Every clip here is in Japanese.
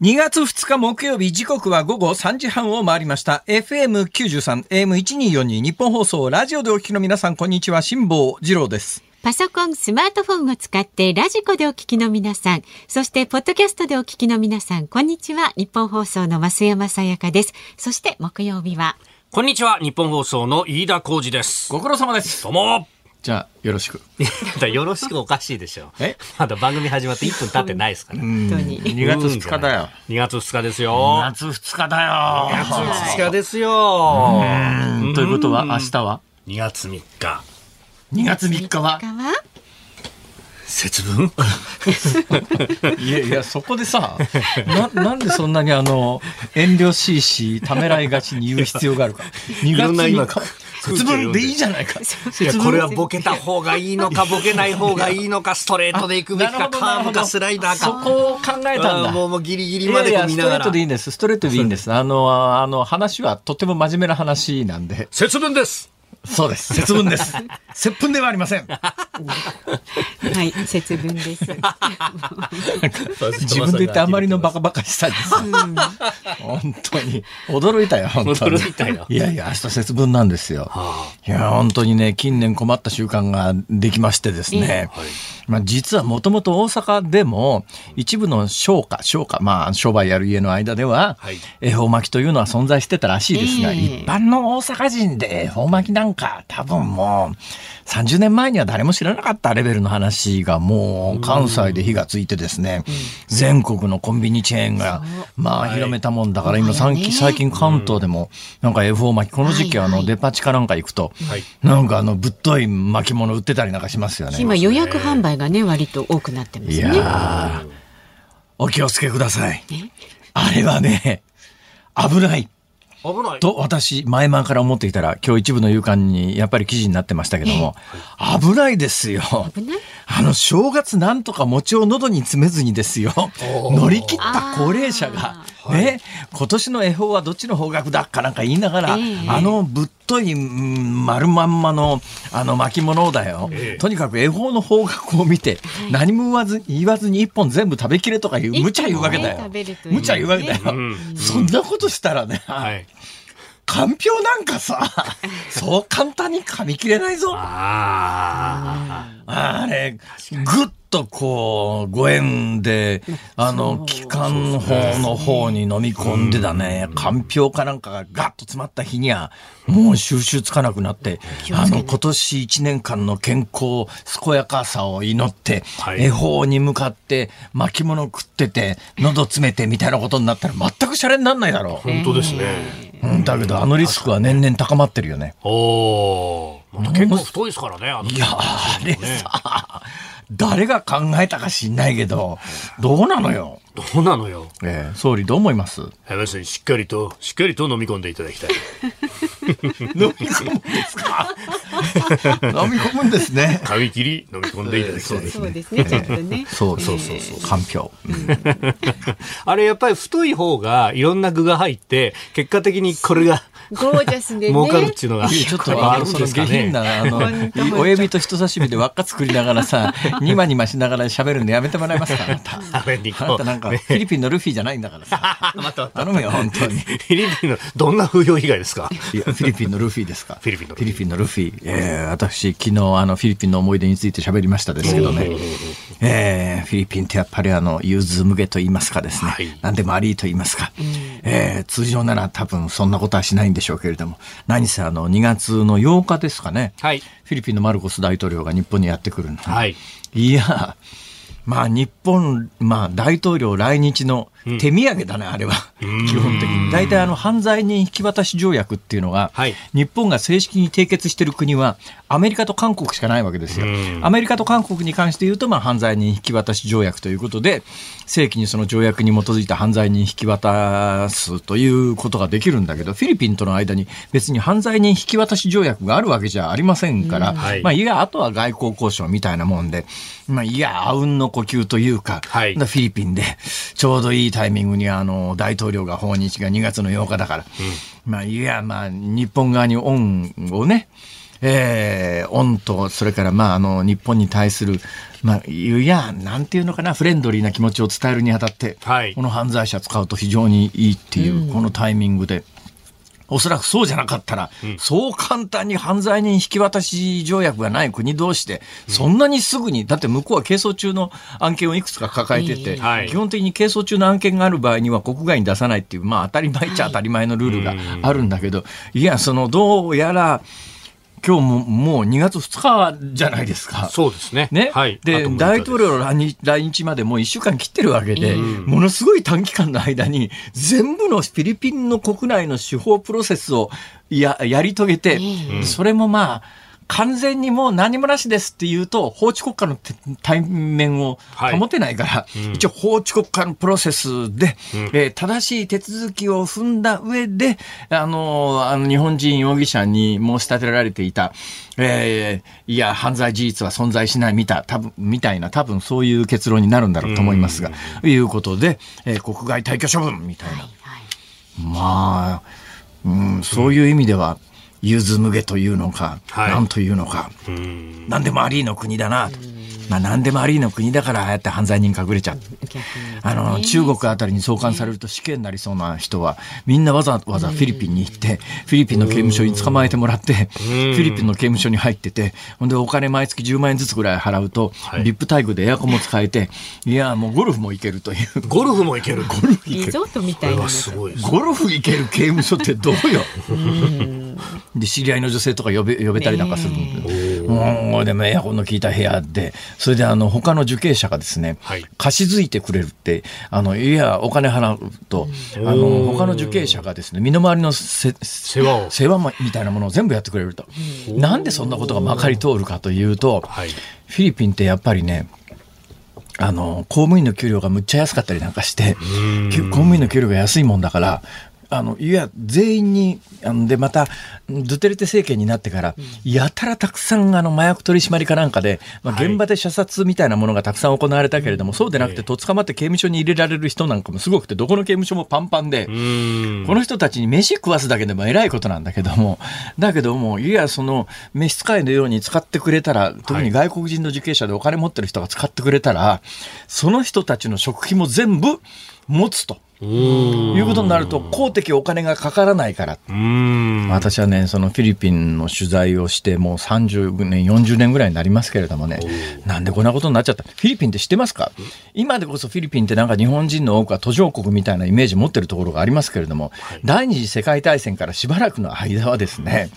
2月2日木曜日時刻は午後3時半を回りました FM93 AM1242 日本放送ラジオでお聞きの皆さんこんにちは辛坊治郎ですパソコン、スマートフォンを使ってラジコでお聞きの皆さん、そしてポッドキャストでお聞きの皆さん、こんにちは。日本放送の増山さやかです。そして木曜日は、こんにちは、日本放送の飯田浩二です。ご苦労様ですどうも。じゃあよろしく。よろしくおかしいでしょ。え？まだ番組始まって1分経ってないですから。本当に。2月2日だよ。2月2日です2よ。月2日だよ。2月2日ですよ。うん。ということは明日は？2月3日。2月3日は？節分？いやいやそこでさななんでそんなにあの遠慮しいしためらいがちに言う必要があるか。2月ろんな今3日節分で。いいじゃないか。いやこれはボケた方がいいのか、ボケない方がいいのか、ストレートで行くべきか、カーブか、スライダーか。そこを考えたんだ。もうもうギリギリいまでやいやストレ。ートでいいんです。ストレートでいいんです。あのあの話はとても真面目な話なんで。節分です。そうです。節分です。節分ではありません。はい、節分です。自分で言ってあんまりのバカバカしさです。本当に。驚いたよ本当に。驚いたよ。いやいや明日節分なんですよ。はいや本当にね近年困った習慣ができましてですね、まあ、実はもともと大阪でも一部の商家商家まあ商売やる家の間では、はい。恵方巻きというのは存在してたらしいですが、ええ。一般の大阪人で恵方巻きなんか多分もう30年前には誰も知らなかったレベルの話がもう関西で火がついてですね、全国のコンビニチェーンがまあ広めたもんだから今最近最近関東でもなんか恵方巻きこの時期あのデパ地下なんか行くとはい。なんかあのぶっとい巻物売ってたりなんかしますよね。今予約販売がね、割と多くなってますいね。やー。お気をつけください。あれはね、危ない。危ない。と私前々から思っていたら今日一部の夕刊にやっぱり記事になってましたけども、危ないですよ。危ない？あの正月なんとか餅を喉に詰めずにですよ。乗り切った高齢者がね。今年の恵方はどっちの方角だかなんか言いながら、ええ。あのぶっというん丸まんまのあの巻物だよ、ええ。とにかく恵方の方角を見て、何も言わず言わずに一本全部食べきれとか言う無茶言うわけだよ。ね無茶言うわけだよ、ん。そんなことしたらね、はい。かんぴょうなんかさ そう簡単に噛み切れないぞ。ああれ、ぐっとこう、ご縁で、あの、気管の方の方に飲み込んでだね、かんぴょうかなんかがガッと詰まった日には、もう収集つかなくなって、あの、今年一年間の健康、健やかさを祈って、はい恵方に向かって巻物食ってて、喉詰めてみたいなことになったら全くシャレになんないだろあ。本当ですね。う。うん、だけどあのリスクは年々高まってるよね。おお。また結構太いですからね。あのいや、あれさ、誰が考えたか知んないけど、どうなのよ。どうなのよ？えー総理どう思います？山下さんしっかりと、しっかりと飲み込んでいただきたい。飲み込むんですか？飲み込むんですね。髪切り飲み込んでいただきたい。そうですね、ちょっとね。そうそうそうそう、かんぴょう。あれやっぱり太い方がいろんな具が入って、結果的にこれがゴージャスでね。儲かるっていうのが。ちょっとあのその下品なあの親指と人差し指で輪っか作りながらさニマニマしながら喋るのやめてもらえますか？あなたあれにこうあなたなんかフねィリピンのルフィじゃないんだからさ また頼むよ本当にフィリピンのどんな風評被害ですか？いやフィリピンのルフィですか。フィリピンのルフィフィリピンのルフィ。えー私、昨日、あの、フィリピンの思い出について喋りましたですけどね。えーフィリピンってやっぱりあの、融通無下と言いますかですね。はい何でもありと言いますか。えー通常なら多分そんなことはしないんでしょうけれども。何せあの、2月の8日ですかね。はいフィリピンのマルコス大統領が日本にやってくるの。はい。いや、まあ日本、まあ大統領来日の手土産だね、あれは。基本的に。大体あの犯罪人引き渡し条約っていうのが、はい日本が正式に締結している国はアメリカと韓国しかないわけですよ。うんアメリカと韓国に関して言うと、まあ犯罪人引き渡し条約ということで、正規にその条約に基づいた犯罪人引き渡すということができるんだけど、フィリピンとの間に別に犯罪人引き渡し条約があるわけじゃありませんから、はいまあいや、あとは外交交渉みたいなもんで、まあいや、あうんの呼吸というか、はいフィリピンでちょうどいいタイミングにあの大統領が訪日が2月の8日だから、まあいや、まあ日本側に恩をね、えー、恩と、それから、まあ、あの、日本に対する、まあ、いや、なんていうのかな、フレンドリーな気持ちを伝えるにあたって、はい。この犯罪者使うと非常にいいっていう、このタイミングで。おそらくそうじゃなかったら、そう簡単に犯罪人引き渡し条約がない国同士で、そんなにすぐに、だって向こうは係争中の案件をいくつか抱えてて、はい。基本的に係争中の案件がある場合には国外に出さないっていう、まあ当たり前っちゃ当たり前のルールがあるんだけど、いや、そのどうやら、今日ももう2月2日じゃないですか。そうですね。ねはい。あでと6日大統領の来日来日までもう1週間切ってるわけで、ものすごい短期間の間に全部のフィリピンの国内の司法プロセスをややり遂げて、それもまあ完全にもう何もなしですって言うと法治国家のて対面を保てないから、一応法治国家のプロセスで、えー正しい手続きを踏んだ上であのあの日本人容疑者に申し立てられていた、えーいや犯罪事実は存在しないみた多分みたいな多分そういう結論になるんだろうと思いますが、いうことで、えー国外退去処分みたいな。まあ、うん、そういう意味では、融通無下というのか、はいなんというのか、何でもありの国だなと。まあ何でもありの国だからああやって犯罪人隠れちゃう。あの、中国あたりに送還されると死刑になりそうな人は、みんなわざわざフィリピンに行って、フィリピンの刑務所に捕まえてもらって、フィリピンの刑務所に入ってて、ほんでお金毎月10万円ずつぐらい払うと、いビップ待遇でエアコンも使えて、いや、もうゴルフも行けるという。ゴルフも行ける。ゴルフリゾートみたいな。ゴルフ行ける刑務所ってどうよ？で、知り合いの女性とか呼べ、呼べたりなんかするんで。もう、でもエアコンの効いた部屋で、それであの、他の受刑者がですね、はい貸し付いてくれるって、あの、いや、お金払うと、あの、他の受刑者がですね、身の回りのせ世話を。世話もみたいなものを全部やってくれると。なんでそんなことがまかり通るかというと、はい。フィリピンってやっぱりね、あの、公務員の給料がむっちゃ安かったりなんかして、き公務員の給料が安いもんだから、あの、いや、全員に、あの、で、また、ドゥテルテ政権になってから、やたらたくさん、あの、麻薬取締りかなんかで、まあ、はい。現場で射殺みたいなものがたくさん行われたけれども、そうでなくて、とっ捕まって刑務所に入れられる人なんかもすごくて、どこの刑務所もパンパンで、うん。この人たちに飯食わすだけでも偉いことなんだけども、だけども、いや、その、召使いのように使ってくれたら、特に外国人の受刑者でお金持ってる人が使ってくれたら、その人たちの食費も全部持つということになると、公的お金がかからないから。うん。私はね、そのフィリピンの取材をして、もう30年、40年ぐらいになりますけれどもね、なんでこんなことになっちゃった？フィリピンって知ってますか？今でこそフィリピンってなんか日本人の多くは途上国みたいなイメージ持ってるところがありますけれども、第二次世界大戦からしばらくの間はですね、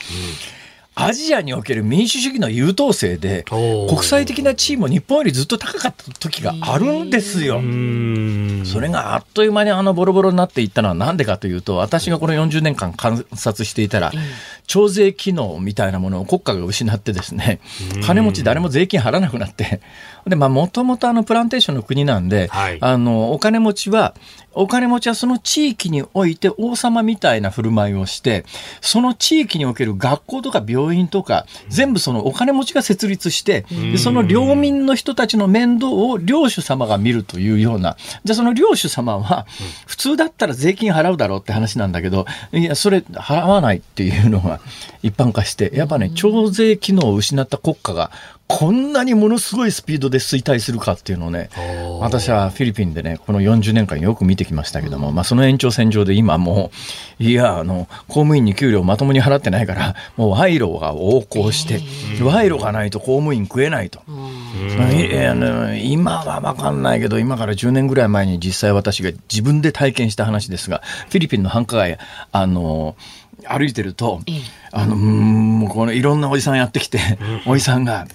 アジアにおける民主主義の優等生で、国際的な地位も日本よりずっと高かった時があるんですよ。うん。それがあっという間にあのボロボロになっていったのはなんでかというと、私がこの40年間観察していたら、徴税機能みたいなものを国家が失ってですね、金持ち誰も税金払わなくなって、で、まあ、もともとあのプランテーションの国なんで、はい。あの、お金持ちは、お金持ちはその地域において王様みたいな振る舞いをして、その地域における学校とか病院とか、全部そのお金持ちが設立して、でその領民の人たちの面倒を領主様が見るというような、じゃあその領主様は、普通だったら税金払うだろうって話なんだけど、いや、それ払わないっていうのが一般化して、やっぱね、徴税機能を失った国家が、こんなにものすごいスピードで衰退するかっていうのをね、私はフィリピンでね、この40年間よく見てきましたけども、まあその延長線上で今もう、いや、あの、公務員に給料まともに払ってないから、もう賄賂が横行して、賄賂がないと公務員食えないと。今は分かんないけど、今から10年ぐらい前に実際私が自分で体験した話ですが、フィリピンの繁華街、あの、歩いてると、あの、もうこのいろんなおじさんやってきて、おじさんが、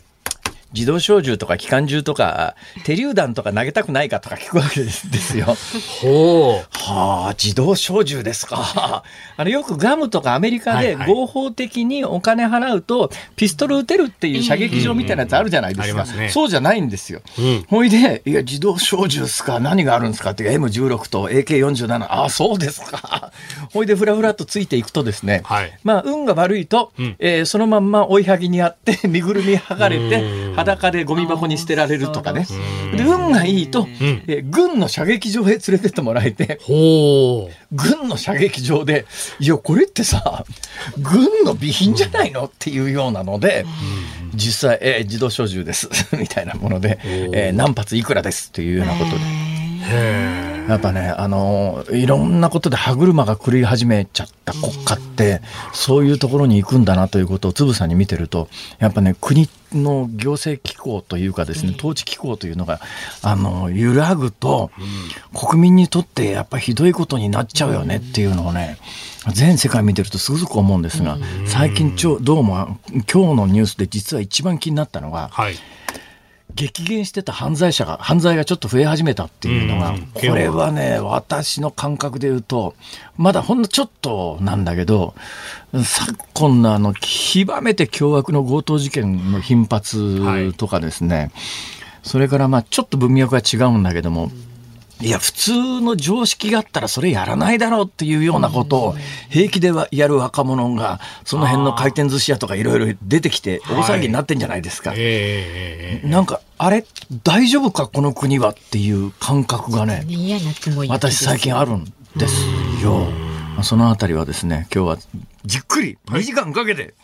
自動小銃とか機関銃とか手榴弾とか投げたくないかとか聞くわけです よ。ほう。はあ、自動小銃ですか。あの、よくガムとかアメリカで合法的にお金払うと、ピストル撃てるっていう射撃場みたいなやつあるじゃないですか。そうじゃないんですよ。うんほいで、いや、自動小銃っすか？何があるんですか？って、M16 と AK47。ああ、そうですか。ほいで、ふらふらっとついていくとですね、はいまあ、運が悪いと、んえーそのまんま追いはぎにあって、身ぐるみ剥がれてうん、裸でゴミ箱に捨てられるとかね。で運がいいと、え軍の射撃場へ連れてってもらえて。軍の射撃場で、いや、これってさ、軍の備品じゃないのっていうようなので、実際、えー自動小銃です、みたいなもので、えー何発いくらですっていうようなことで。やっぱね、あのーいろんなことで歯車が狂い始めちゃった国家って、そういうところに行くんだなということをつぶさに見てると、やっぱね、国の行政機構というかですね、統治機構というのが、あのー揺らぐと、国民にとってやっぱひどいことになっちゃうよねっていうのをね、全世界見てるとすごく思うんですが、最近ちょ、どうも今日のニュースで実は一番気になったのが、はい。激減してた犯罪者が、犯罪がちょっと増え始めたっていうのが、うん。これはね、私の感覚で言うと、まだほんのちょっとなんだけど、昨今のあの、極めて凶悪の強盗事件の頻発とかですね、それからまあちょっと文脈は違うんだけども、いや、普通の常識があったらそれやらないだろうっていうようなことを平気ではやる若者が、その辺の回転寿司屋とかいろいろ出てきて大騒ぎになってんじゃないですか。ええなんか、あれ、大丈夫か、この国は？っていう感覚がね、私最近あるんですよ。まあそのあたりはですね、今日はじっくり2時間かけて、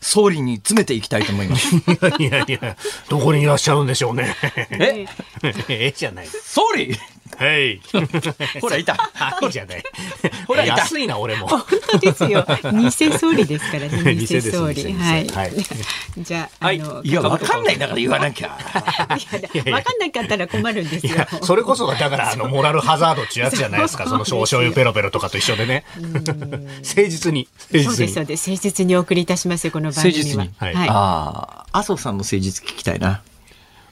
総理に詰めていきたいと思います。いやいや、どこにいらっしゃるんでしょうね。え？ええじゃない。総理はい。ほら、いた。はいじゃない。ほら安いな、俺も。本当ですよ。偽総理ですからね。偽総理。はい。はいじゃあ、はいあの、いや、わかんないんだから言わなきゃ。いやわかんなかったら困るんですよいや。、それこそが、だから、あの、モラルハザードっていうやつじゃないですか。その、醤油ペロペロとかと一緒でね。誠実に。誠そうです、そ実にう。です。誠実にお送りいたしますよ、この番組は。誠実にはいはい。ああ、麻生さんの誠実聞きたいな。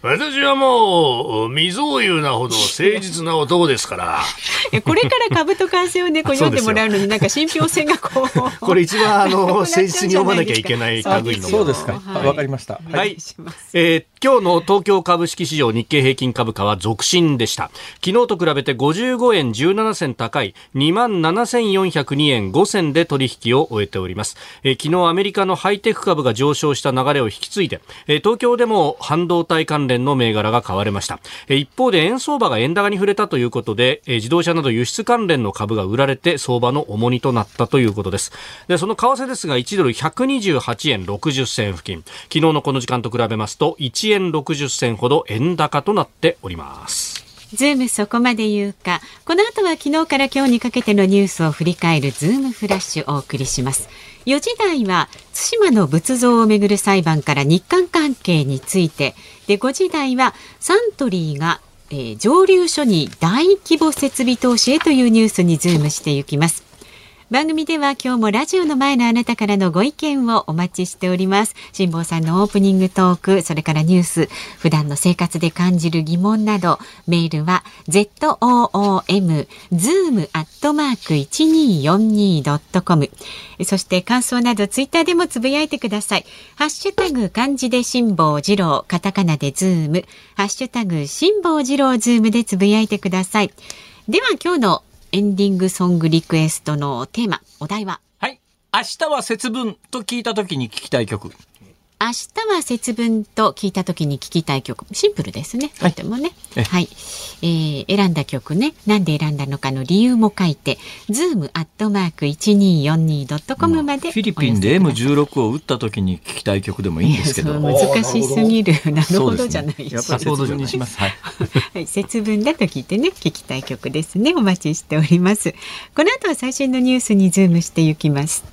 私はもう、未曾有なほど誠実な男ですから。えこれから株と為替をね、こう読んでもらうのになんか信憑性がこう。これ一番、あの、誠実に読まなきゃいけない類の。そうですか。はいわかりました。お願い。えー今日の東京株式市場日経平均株価は続伸でした。昨日と比べて55円17銭高い27,402円5銭で取引を終えております。えー昨日アメリカのハイテク株が上昇した流れを引き継いで、えー東京でも半導体関連の銘柄が買われました。一方で円相場が円高に触れたということで、自動車など輸出関連の株が売られて相場の重荷となったということです。で、その為替ですが1ドル128円60銭付近、昨日のこの時間と比べますと1円60銭ほど円高となっております。ズームそこまで言うか。この後は昨日から今日にかけてのニュースを振り返るズームフラッシュをお送りします。4時台は対馬の仏像をめぐる裁判から日韓関係について。で、5時台はサントリーが、えー蒸留所に大規模設備投資へというニュースにズームしていきます。番組では今日もラジオの前のあなたからのご意見をお待ちしております。辛坊さんのオープニングトーク、それからニュース、普段の生活で感じる疑問など、メールは zoom zoom アットマーク 1242.com そして感想などツイッターでもつぶやいてください。ハッシュタグ漢字で辛坊治郎、カタカナでズーム、ハッシュタグ辛坊治郎ズームでつぶやいてください。では今日のエンディングソングリクエストのテーマ、お題は、はい。明日は節分と聞いた時に聞きたい曲。明日は節分と聞いた時に聞きたい曲。シンプルですね。とてもね。えはい。えー選んだ曲ね。なんで選んだのかの理由も書いて、zoom アットマーク 1242.com まで。フィリピンで M16 を撃ったときに聞きたい曲でもいいんですけど。難しすぎる。なるほどじゃないし。やっぱり節分にします。はい。はい、節分だと聞いてね、聞きたい曲ですね。お待ちしております。この後は最新のニュースにズームしていきます。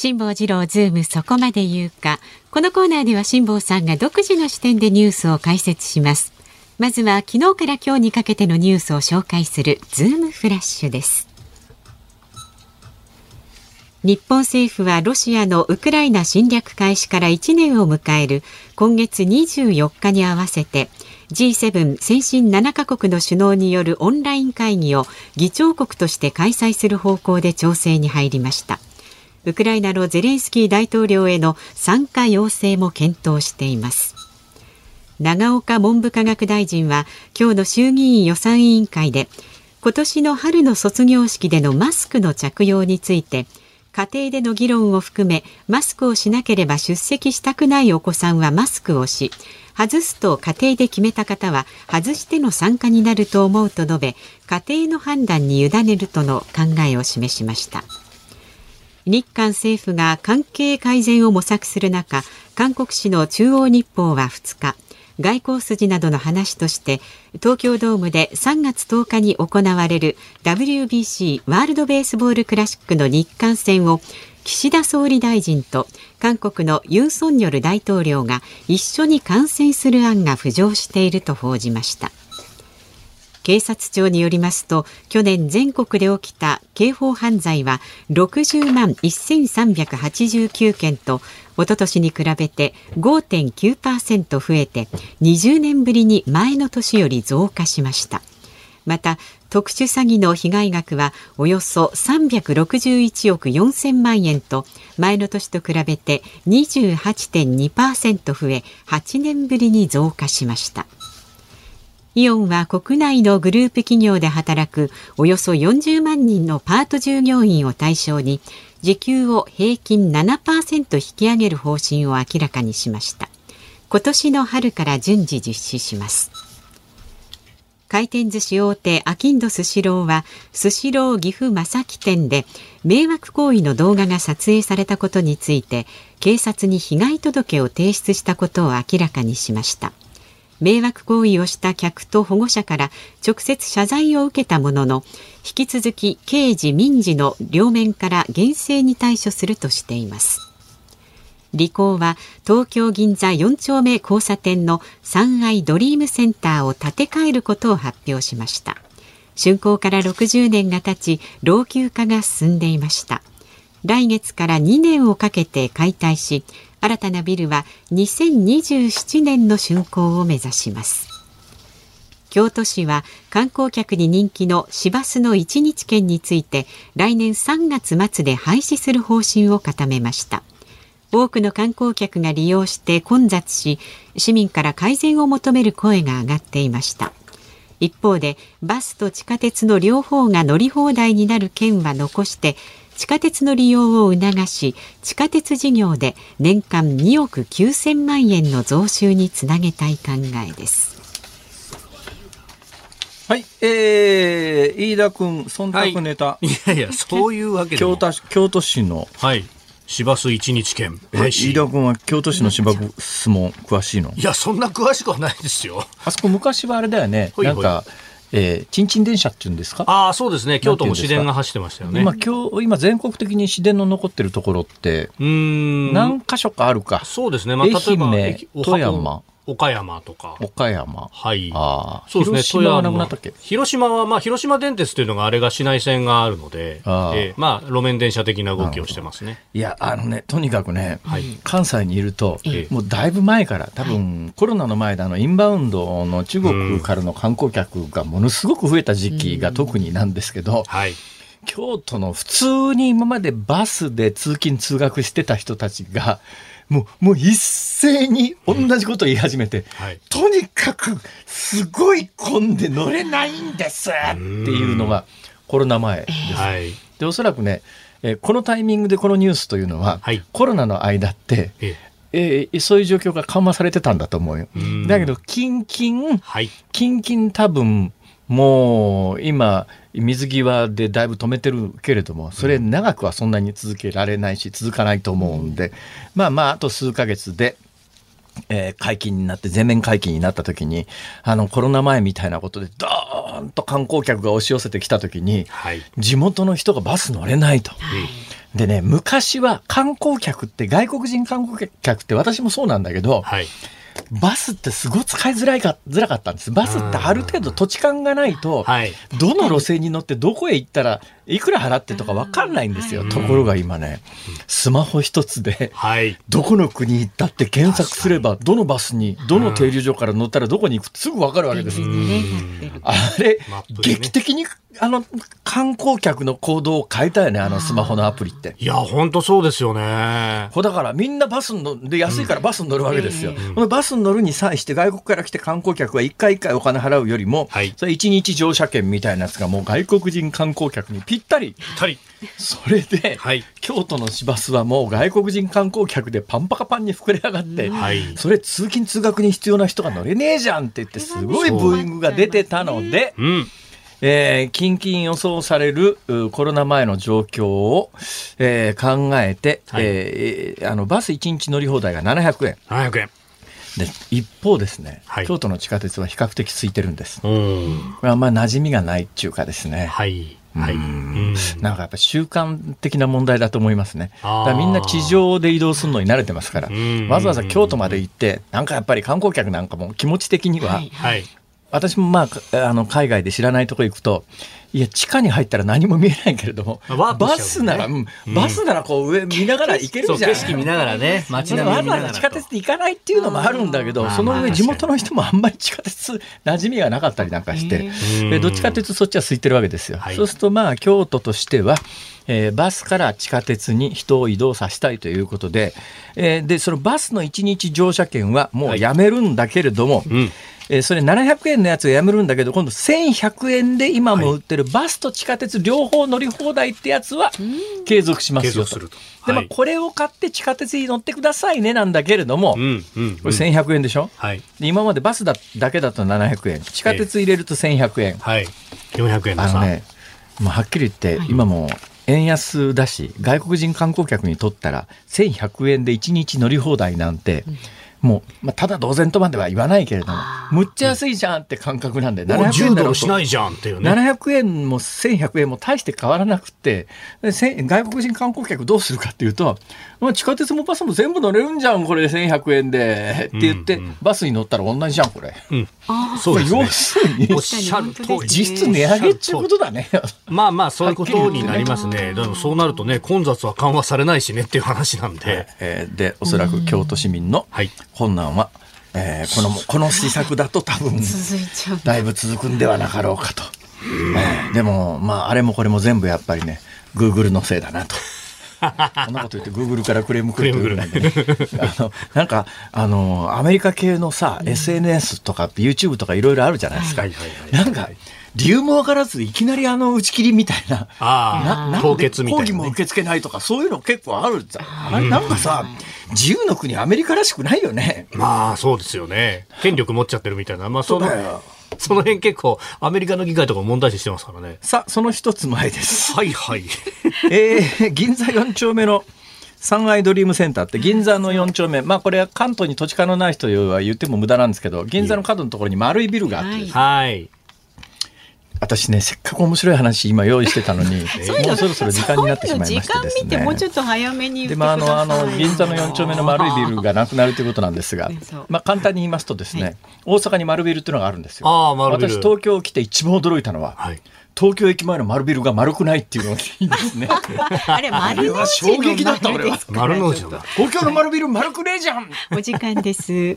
辛坊治郎ズームそこまで言うか。このコーナーでは辛坊さんが独自の視点でニュースを解説します。まずは昨日から今日にかけてのニュースを紹介するズームフラッシュです。日本政府はロシアのウクライナ侵略開始から1年を迎える今月24日に合わせて G7 先進7カ国の首脳によるオンライン会議を議長国として開催する方向で調整に入りましたウクライナのゼレンスキー大統領への参加要請も検討しています。永岡文部科学大臣は今日の衆議院予算委員会で今年の春の卒業式でのマスクの着用について家庭での議論を含めマスクをしなければ出席したくないお子さんはマスクをし外すと家庭で決めた方は外しての参加になると思うと述べ家庭の判断に委ねるとの考えを示しました。日韓政府が関係改善を模索する中韓国紙の中央日報は2日外交筋などの話として東京ドームで3月10日に行われる WBC ワールドベースボールクラシックの日韓戦を岸田総理大臣と韓国のユン・ソンニョル大統領が一緒に観戦する案が浮上していると報じました。警察庁によりますと去年全国で起きた刑法犯罪は60万1389件と一昨年に比べて5.9%増えて20年ぶりに前の年より増加しました。また特殊詐欺の被害額はおよそ361億4000万円と前の年と比べて28.2%増え8年ぶりに増加しました。イオンは国内のグループ企業で働くおよそ40万人のパート従業員を対象に時給を平均7%引き上げる方針を明らかにしました。今年の春から順次実施します。回転寿司大手アキンドスシローはスシロー岐阜正木店で迷惑行為の動画が撮影されたことについて警察に被害届を提出したことを明らかにしました。迷惑行為をした客と保護者から直接謝罪を受けたものの引き続き刑事民事の両面から厳正に対処するとしています。リコーは東京銀座4丁目交差点の三愛ドリームセンターを建て替えることを発表しました。竣工から60年が経ち老朽化が進んでいました。来月から2年をかけて解体し新たなビルは2027年の竣工を目指します。京都市は観光客に人気の市バスの1日券について来年3月末で廃止する方針を固めました。多くの観光客が利用して混雑し市民から改善を求める声が上がっていました。一方でバスと地下鉄の両方が乗り放題になる券は残して地下鉄の利用を促し地下鉄事業で年間2億9000万円の増収につなげたい考えですはい、えー、飯田君、忖度ネタ。はい、いやいや、そういうわけで京都京都市の。はい。市バス一日券。え、飯田君は京都市の市バスも詳しいの？いや、そんな詳しくはないですよ。あそこ昔はあれだよね。ほいほいなんか、えー、ちんちん電車っていうんですか？ああ、そうですね。京都も市電が走ってましたよね。今、今日、今全国的に市電の残ってるところって、うん。何箇所かあるか。そうですね。まあ、例えば、富山。岡山とか。岡山。はい。ああ。そうですね。広島はなくなったっけ？広島は、まあ、広島電鉄というのがあれが市内線があるので、あえー、まあ、路面電車的な動きをしてますね。いや、あのね、とにかくね、はい、関西にいると、もうだいぶ前から、多分、はい、コロナの前であの、インバウンドの中国からの観光客がものすごく増えた時期が特になんですけど、はい。京都の普通に今までバスで通勤通学してた人たちが、もう、もう一斉に同じことを言い始めて、うん。はい、とにかくすごい混んで乗れないんですっていうのがコロナ前です。はい、で、おそらくね、えー、このタイミングでこのニュースというのは、はい、コロナの間って、ええ。ー、そういう状況が緩和されてたんだと思うよ。だけど、キンキン、はい、キンキン多分、もう今、水際でだいぶ止めてるけれども、それ長くはそんなに続けられないし、続かないと思うんで、まあまあ、あと数ヶ月で、えー、解禁になって、全面解禁になった時に、あの、コロナ前みたいなことで、ドーンと観光客が押し寄せてきた時に、はい、地元の人がバス乗れないと。はい、でね、昔は観光客って、外国人観光客って私もそうなんだけど、はいバスってすごい使いづらいかづらかったんです。バスってある程度土地勘がないと、どの路線に乗ってどこへ行ったらいくら払ってとか分かんないんですよ。ところが今ね、スマホ一つで、どこの国行ったって検索すれば、どのバスに、どの停留所から乗ったらどこに行くってすぐ分かるわけです。あれ、劇的にあの、観光客の行動を変えたよね、あのスマホのアプリって。いや、本当そうですよね。だからみんなバスに乗で、安いからバスに乗るわけですよ。うん、バスに乗るに際して外国から来て観光客は一回一回お金払うよりも、はい、それ一日乗車券みたいなやつがもう外国人観光客にピったり。ぴったり。それで、はい京都の市バスはもう外国人観光客でパンパカパンに膨れ上がって、はいそれ通勤通学に必要な人が乗れねえじゃんって言ってすごいブーイングが出てたので、うん。えー、近々予想されるうコロナ前の状況を、えー考えて、はいえーあのバス1日乗り放題が700円700円。で一方ですね、はい京都の地下鉄は比較的空いてるんです。うん。これはあんま馴染みがないっていうかですね。はい。はい。うんなんかやっぱ習慣的な問題だと思いますね。だみんな地上で移動するのに慣れてますからん、わざわざ京都まで行って、なんかやっぱり観光客なんかも気持ち的には、はいはい。私もまあか、あの、海外で知らないとこ行くと、いや、地下に入ったら何も見えないけれども、バスなら、うんバスならこう上見ながら行けるじゃん。景色見ながらね街並みを見ながら地下鉄で行かないっていうのもあるんだけど、その上地元の人もあんまり地下鉄馴染みがなかったりなんかして、うん。でどっちかというとそっちは空いてるわけですよ。はい。そうするとまあ京都としては、えーバスから地下鉄に人を移動させたいということで、えーでそのバスの1日乗車券はもうやめるんだけれども、うん。えーそれ700円のやつをやめるんだけど今度1100円で今も売ってるバスと地下鉄両方乗り放題ってやつは継続しますよと。とでまあはいこれを買って地下鉄に乗ってくださいねなんだけれども、うん。うん。これ1100円でしょ、はい。で今までバスだだけだと700円地下鉄入れると1100円、はい。400円の差。あのねもうはっきり言って、今もう円安だし外国人観光客にとったら1100円で1日乗り放題なんて、もう、まあ、ただ同然とまでは言わないけれどもむっちゃ安いじゃんって感覚なんでもう700 10円だろうとしないじゃんっていうね。700円も1100円も大して変わらなくて外国人観光客どうするかっていうと、まあ、地下鉄もバスも全部乗れるんじゃんこれ1100円でって言って、バスに乗ったら同じじゃんこれ。うん。あそうですね要。するにおっしゃる通り。実質値上げっていうことだね。まあまあ、そういうことになりますね。でもそうなるとね、混雑は緩和されないしねっていう話なんで。えーでおそらく京都市民のはい困難は、えーこのこの施策だと多分。だいぶ続くんではなかろうかと。えーでもまああれもこれも全部やっぱりね Google のせいだなと。こんなこと言って Google からクレーム来るというのもねあのなんかあのアメリカ系のさ、SNS とか YouTube とかいろいろあるじゃないですか。はいはいはいなんか理由もわからずいきなりあの打ち切りみたいな。あななんで結みたいなね抗議も受。け付けないとかそういうの結構あるじゃん。あれなんかさ、自由の国アメリカらしくないよね。まあ、そうですよね。権力持っちゃってるみたいな。まあ、そうだよ、その辺結構、アメリカの議会とかも問題視してますからね。さあ、その一つ前です。はいはい。えー銀座4丁目の三愛ドリームセンターって銀座の4丁目、まあこれは関東に土地勘のない人は言っても無駄なんですけど、銀座の角のところに丸いビルがあってはい。私ね、せっかく面白い話今用意してたのに、もうそろそろ時間になってしまいましてです時間見てもうちょね。っと早めに言ってで、ください。まあ、あの、あの、銀座の4丁目の丸いビルがなくなるということなんですがまあ、簡単に言いますとですね、大阪に丸ビルっていうのがあるんですよ。ああ丸ビル私、東京来て一番驚いたのは、はい。東京駅前の丸ビルが丸くないっていうのがいいですね。あれ丸は衝撃だった俺は丸の内の東京の丸ビル丸くねえじゃんとお時間です。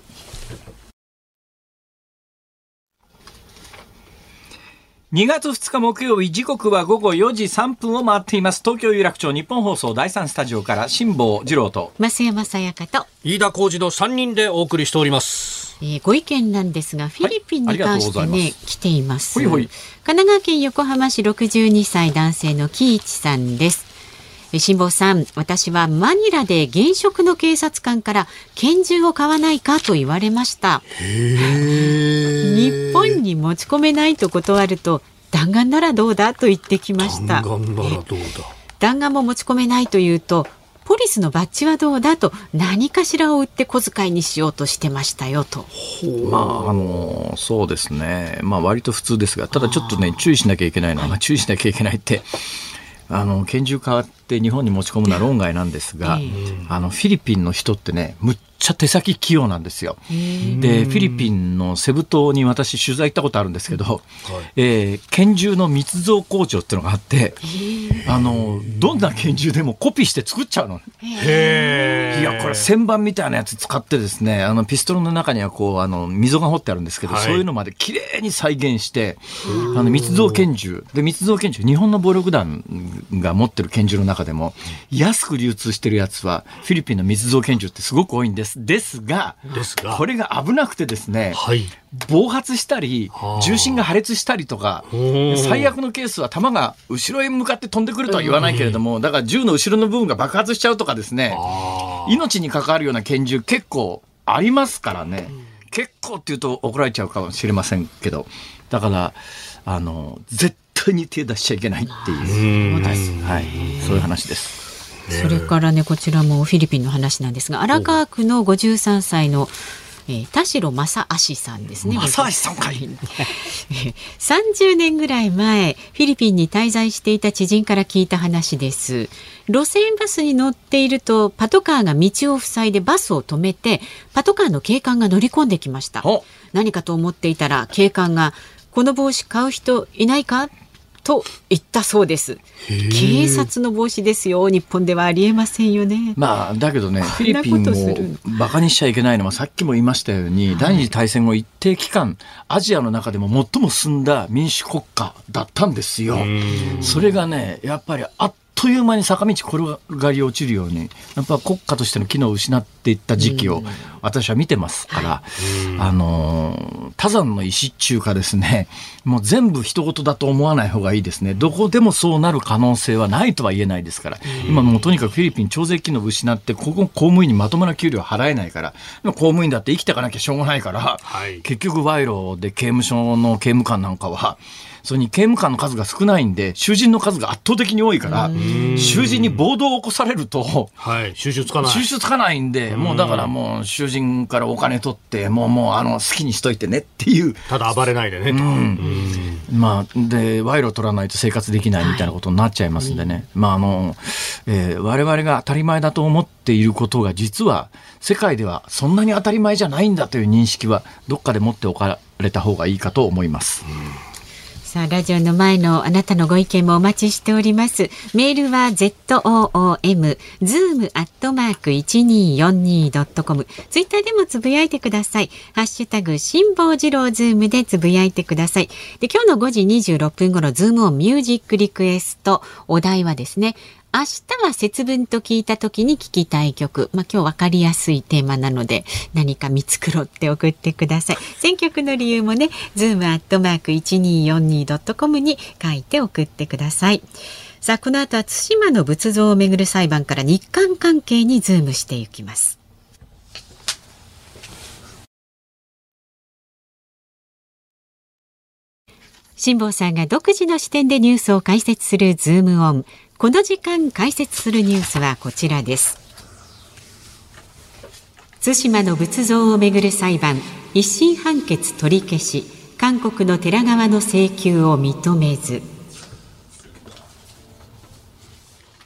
2月2日木曜日時刻は午後4時3分を回っています東京有楽町日本放送第3スタジオから辛坊治郎と増山さやかと、飯田浩二の3人でお送りしております。えーご意見なんですが、フィリピンに関してありがとうございね、来ています。ほいほい神奈川県横浜市62歳男性の喜一さんです。えー辛坊さん、私はマニラで現職の警察官から拳銃を買わないかと言われました。日本に持ち込めないと断ると弾丸ならどうだと言ってきました。弾丸ならどうだ？弾丸も持ち込めないというとポリスのバッジはどうだと何かしらを売って小遣いにしようとしてましたよと。まああのそうですね。まあ割と普通ですがただちょっとね注意しなきゃいけないのは、まあ、注意しなきゃいけないってあの拳銃買って日本に持ち込むのは論外なんですが、ええあのフィリピンの人ってねむっちゃ手先器用なんですよ。でフィリピンのセブ島に私取材行ったことあるんですけど、えー拳銃の密造工場っていうのがあって、あのどんな拳銃でもコピーして作っちゃうの。へいやこれ旋盤みたいなやつ使ってですねあのピストルの中にはこうあの溝が掘ってあるんですけど、はい。そういうのまで綺麗に再現してあの密造拳銃。で密造拳銃日本の暴力団が持ってる拳銃の中でも安く流通してるやつはフィリピンの密造拳銃ってすごく多いんですです。ですが、ですがこれが危なくてですね、はい。暴発したりはあ、重心が破裂したりとか、ん最悪のケースは弾が後ろへ向かって飛んでくるとは言わないけれども、だから銃の後ろの部分が爆発しちゃうとかですね、あ命に関わるような拳銃結構ありますからね。結構って言うと怒られちゃうかもしれませんけど、だから、あの、絶対に手出しちゃいけないっていう。はい、そういう話です。それからねこちらもフィリピンの話なんですが荒川区の53歳の、えー田代正足さんですね。正足さんかい。30年ぐらい前フィリピンに滞在していた知人から聞いた話です。路線バスに乗っているとパトカーが道を塞いでバスを止めてパトカーの警官が乗り込んできました。お何かと思っていたら警官がこの帽子買う人いないか？と言ったそうです。警察の帽子ですよ。日本ではありえませんよね。まあ、だけどね、フィリピンをバカにしちゃいけないのは、さっきも言いましたように、第二次大戦後一定期間、アジアの中でも最も進んだ民主国家だったんですよ。それがね、やっぱりあっという間に坂道転がり落ちるように、やっぱ国家としての機能を失っていった時期を私は見てますから、あのー、多山の石っていうかですね、もう全部人事だと思わない方がいいですね。どこでもそうなる可能性はないとは言えないですから、今もうとにかくフィリピン徴税機能を失って、ここ公務員にまともな給料払えないから、公務員だって生きていかなきゃしょうがないから、はい。結局賄賂で刑務所の刑務官なんかは、それに刑務官の数が少ないんで、囚人の数が圧倒的に多いから、囚人に暴動を起こされると、はい。収集つかない。収集つかないんで、もうだからもう囚人からお金取って、もうもうあの好きにしといてねっていう、ただ暴れないでね。とまあ、で、賄賂取らないと生活できないみたいなことになっちゃいますんでね。まあ、あの、えー我々が当たり前だと思っていることが、実は世界ではそんなに当たり前じゃないんだという認識は、どっかで持っておかれた方がいいかと思います。さあ、ラジオの前のあなたのご意見もお待ちしております。メールは zoom、zoom アットマーク 1242.com。ツイッターでもつぶやいてください。ハッシュタグ、辛坊治郎ズームでつぶやいてください。で、今日の5時26分頃、ズームオンミュージックリクエスト。お題はですね、明日は節分と聞いた時に聞きたい曲。まあ、今日わかりやすいテーマなので、何か見繕って送ってください。選曲の理由もね、 zoom アットマーク 1242.com に書いて送ってください。さあ、この後は対馬の仏像をめぐる裁判から日韓関係にズームしていきます。辛坊さんが独自の視点でニュースを解説するズームオン。この時間解説するニュースはこちらです。対馬の仏像をめぐる裁判、一審判決取り消し、韓国の寺側の請求を認めず。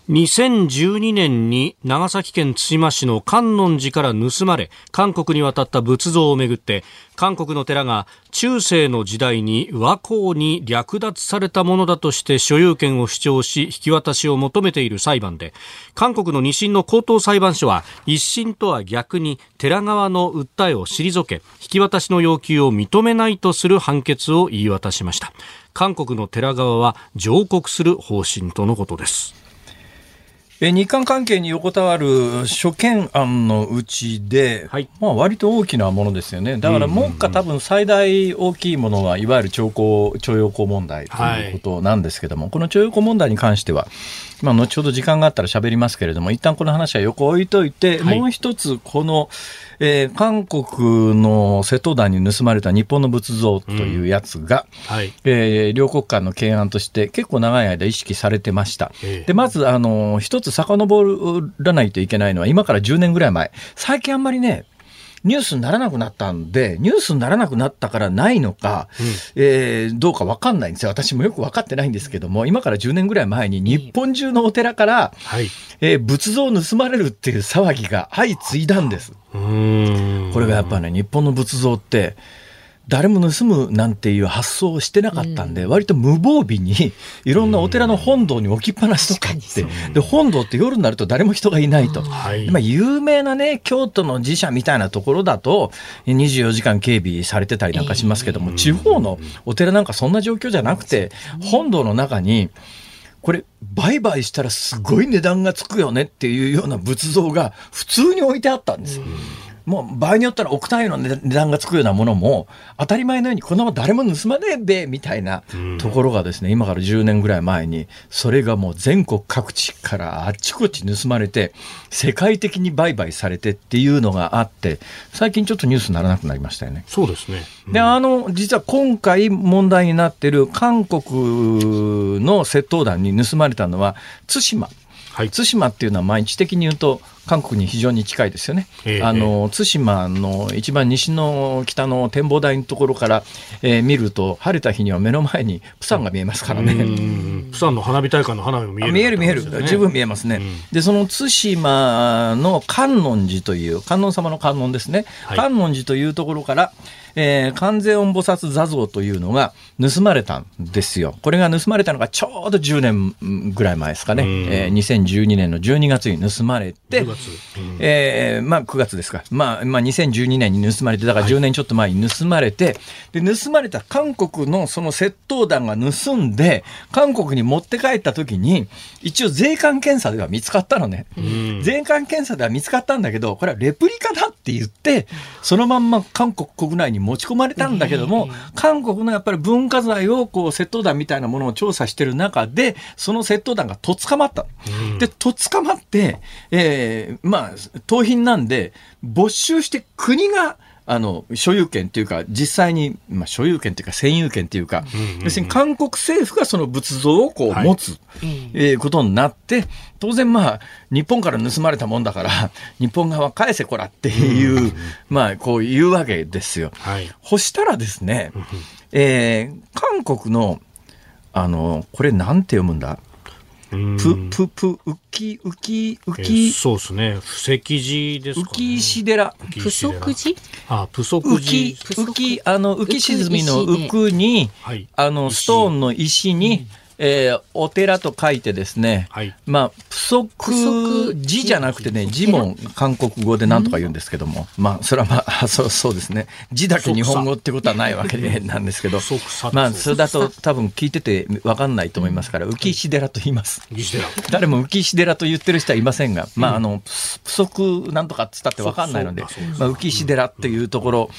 2012年に長崎県対馬市の観音寺から盗まれ韓国に渡った仏像をめぐって韓国の寺が中世の時代に倭寇に略奪されたものだとして所有権を主張し引き渡しを求めている裁判で韓国の二審の高等裁判所は一審とは逆に寺側の訴えを退け引き渡しの要求を認めないとする判決を言い渡しました。韓国の寺側は上告する方針とのことです。え日韓関係に横たわる諸懸案のうちで、はい。まあ割と大きなものですよね。だから目下多分最大大きいものはいわゆる徴工、徴用工問題ということなんですけども、この徴用工問題に関しては、まあ後ほど時間があったら喋りますけれども、一旦この話は横置いといて、はい。もう一つこの、えー韓国の瀬戸内に盗まれた日本の仏像というやつが、はい。えー両国間の懸案として結構長い間意識されてました。ええ。で、まず、あの、一つ遡らないといけないのは、今から10年ぐらい前。最近あんまりね、ニュースにならなくなったんで、ニュースにならなくなったからないのか、えーどうかわかんないんですよ。私もよくわかってないんですけども、今から10年ぐらい前に日本中のお寺から、はい。えー仏像を盗まれるっていう騒ぎが相次いだんです。これがやっぱね、日本の仏像って、誰も盗むなんていう発想をしてなかったんで、割と無防備に、いろんなお寺の本堂に置きっぱなしとかって確か、で、本堂って夜になると誰も人がいないと。はい。まあ、有名なね、京都の寺社みたいなところだと、24時間警備されてたりなんかしますけども、地方のお寺なんかそんな状況じゃなくて、本堂の中に、これ、売買したらすごい値段がつくよねっていうような仏像が普通に置いてあったんですよ。もう場合によったら億単位の値段がつくようなものも当たり前のようにこんなもん誰も盗まねえべみたいなところがですね、今から10年ぐらい前にそれがもう全国各地からあっちこっち盗まれて世界的に売買されてっていうのがあって最近ちょっとニュースにならなくなりましたよね。そうですね、うん、であの実は今回問題になってる韓国の窃盗団に盗まれたのは対馬。はい、対馬っていうのは毎日的に言うと韓国に非常に近いですよね。えー、あの対馬の一番西の北の展望台のところから、えー、見ると晴れた日には目の前にプサンが見えますからね。プサンの花火大会の花火も見える、ね、見える見える十分見えますね。でその対馬の観音寺という観音様の観音ですね、はい、観音寺というところからえー、観世音菩薩座像というのが盗まれたんですよ。これが盗まれたのがちょうど10年ぐらい前ですかね。えー、2012年の12月に盗まれて、うん、えー、まあ9月ですか。まあ、まあ2012年に盗まれて、だから10年ちょっと前に盗まれて、はい、で、盗まれた韓国のその窃盗団が盗んで、韓国に持って帰った時に、一応税関検査では見つかったのね。税関検査では見つかったんだけど、これはレプリカだって言って、そのまんま韓国国内に持ち込まれたんだけども、韓国のやっぱり文化財をこう窃盗団みたいなものを調査してる中で、その窃盗団がとっ捕まった。で、とっ捕まって、えー、まあ、盗品なんで、没収して国があの所有権というか、実際に、まあ、所有権というか、占有権というか、要するに韓国政府がその仏像をこう持つ、はい、えー、ことになって、当然、まあ、日本から盗まれたもんだから、日本側返せこらっていう、まあ、こう言うわけですよ。はい、そしたらですね、えー、韓国の、あの、これなんて読むんだ？ぷ、ぷ、ぷ、浮き、浮き、浮き。そうですね。布石寺ですか、ね。浮石寺。寺あ、寺。浮き、浮き、あの、浮き沈みの浮くに、あの、ストーンの石に、えー、お寺と書いてですね、はい、まあ、不足字じゃなくてね、字も韓国語で何とか言うんですけども、まあ、それはまあ、そうそうですね、字だけ日本語ってことはないわけでなんですけど、まあ、それだと多分聞いてて分かんないと思いますから、浮石寺と言います。誰も浮石寺と言ってる人はいませんが、まあ、あの、不足なんとかっつったって分かんないので、まあ、浮石寺っていうところ、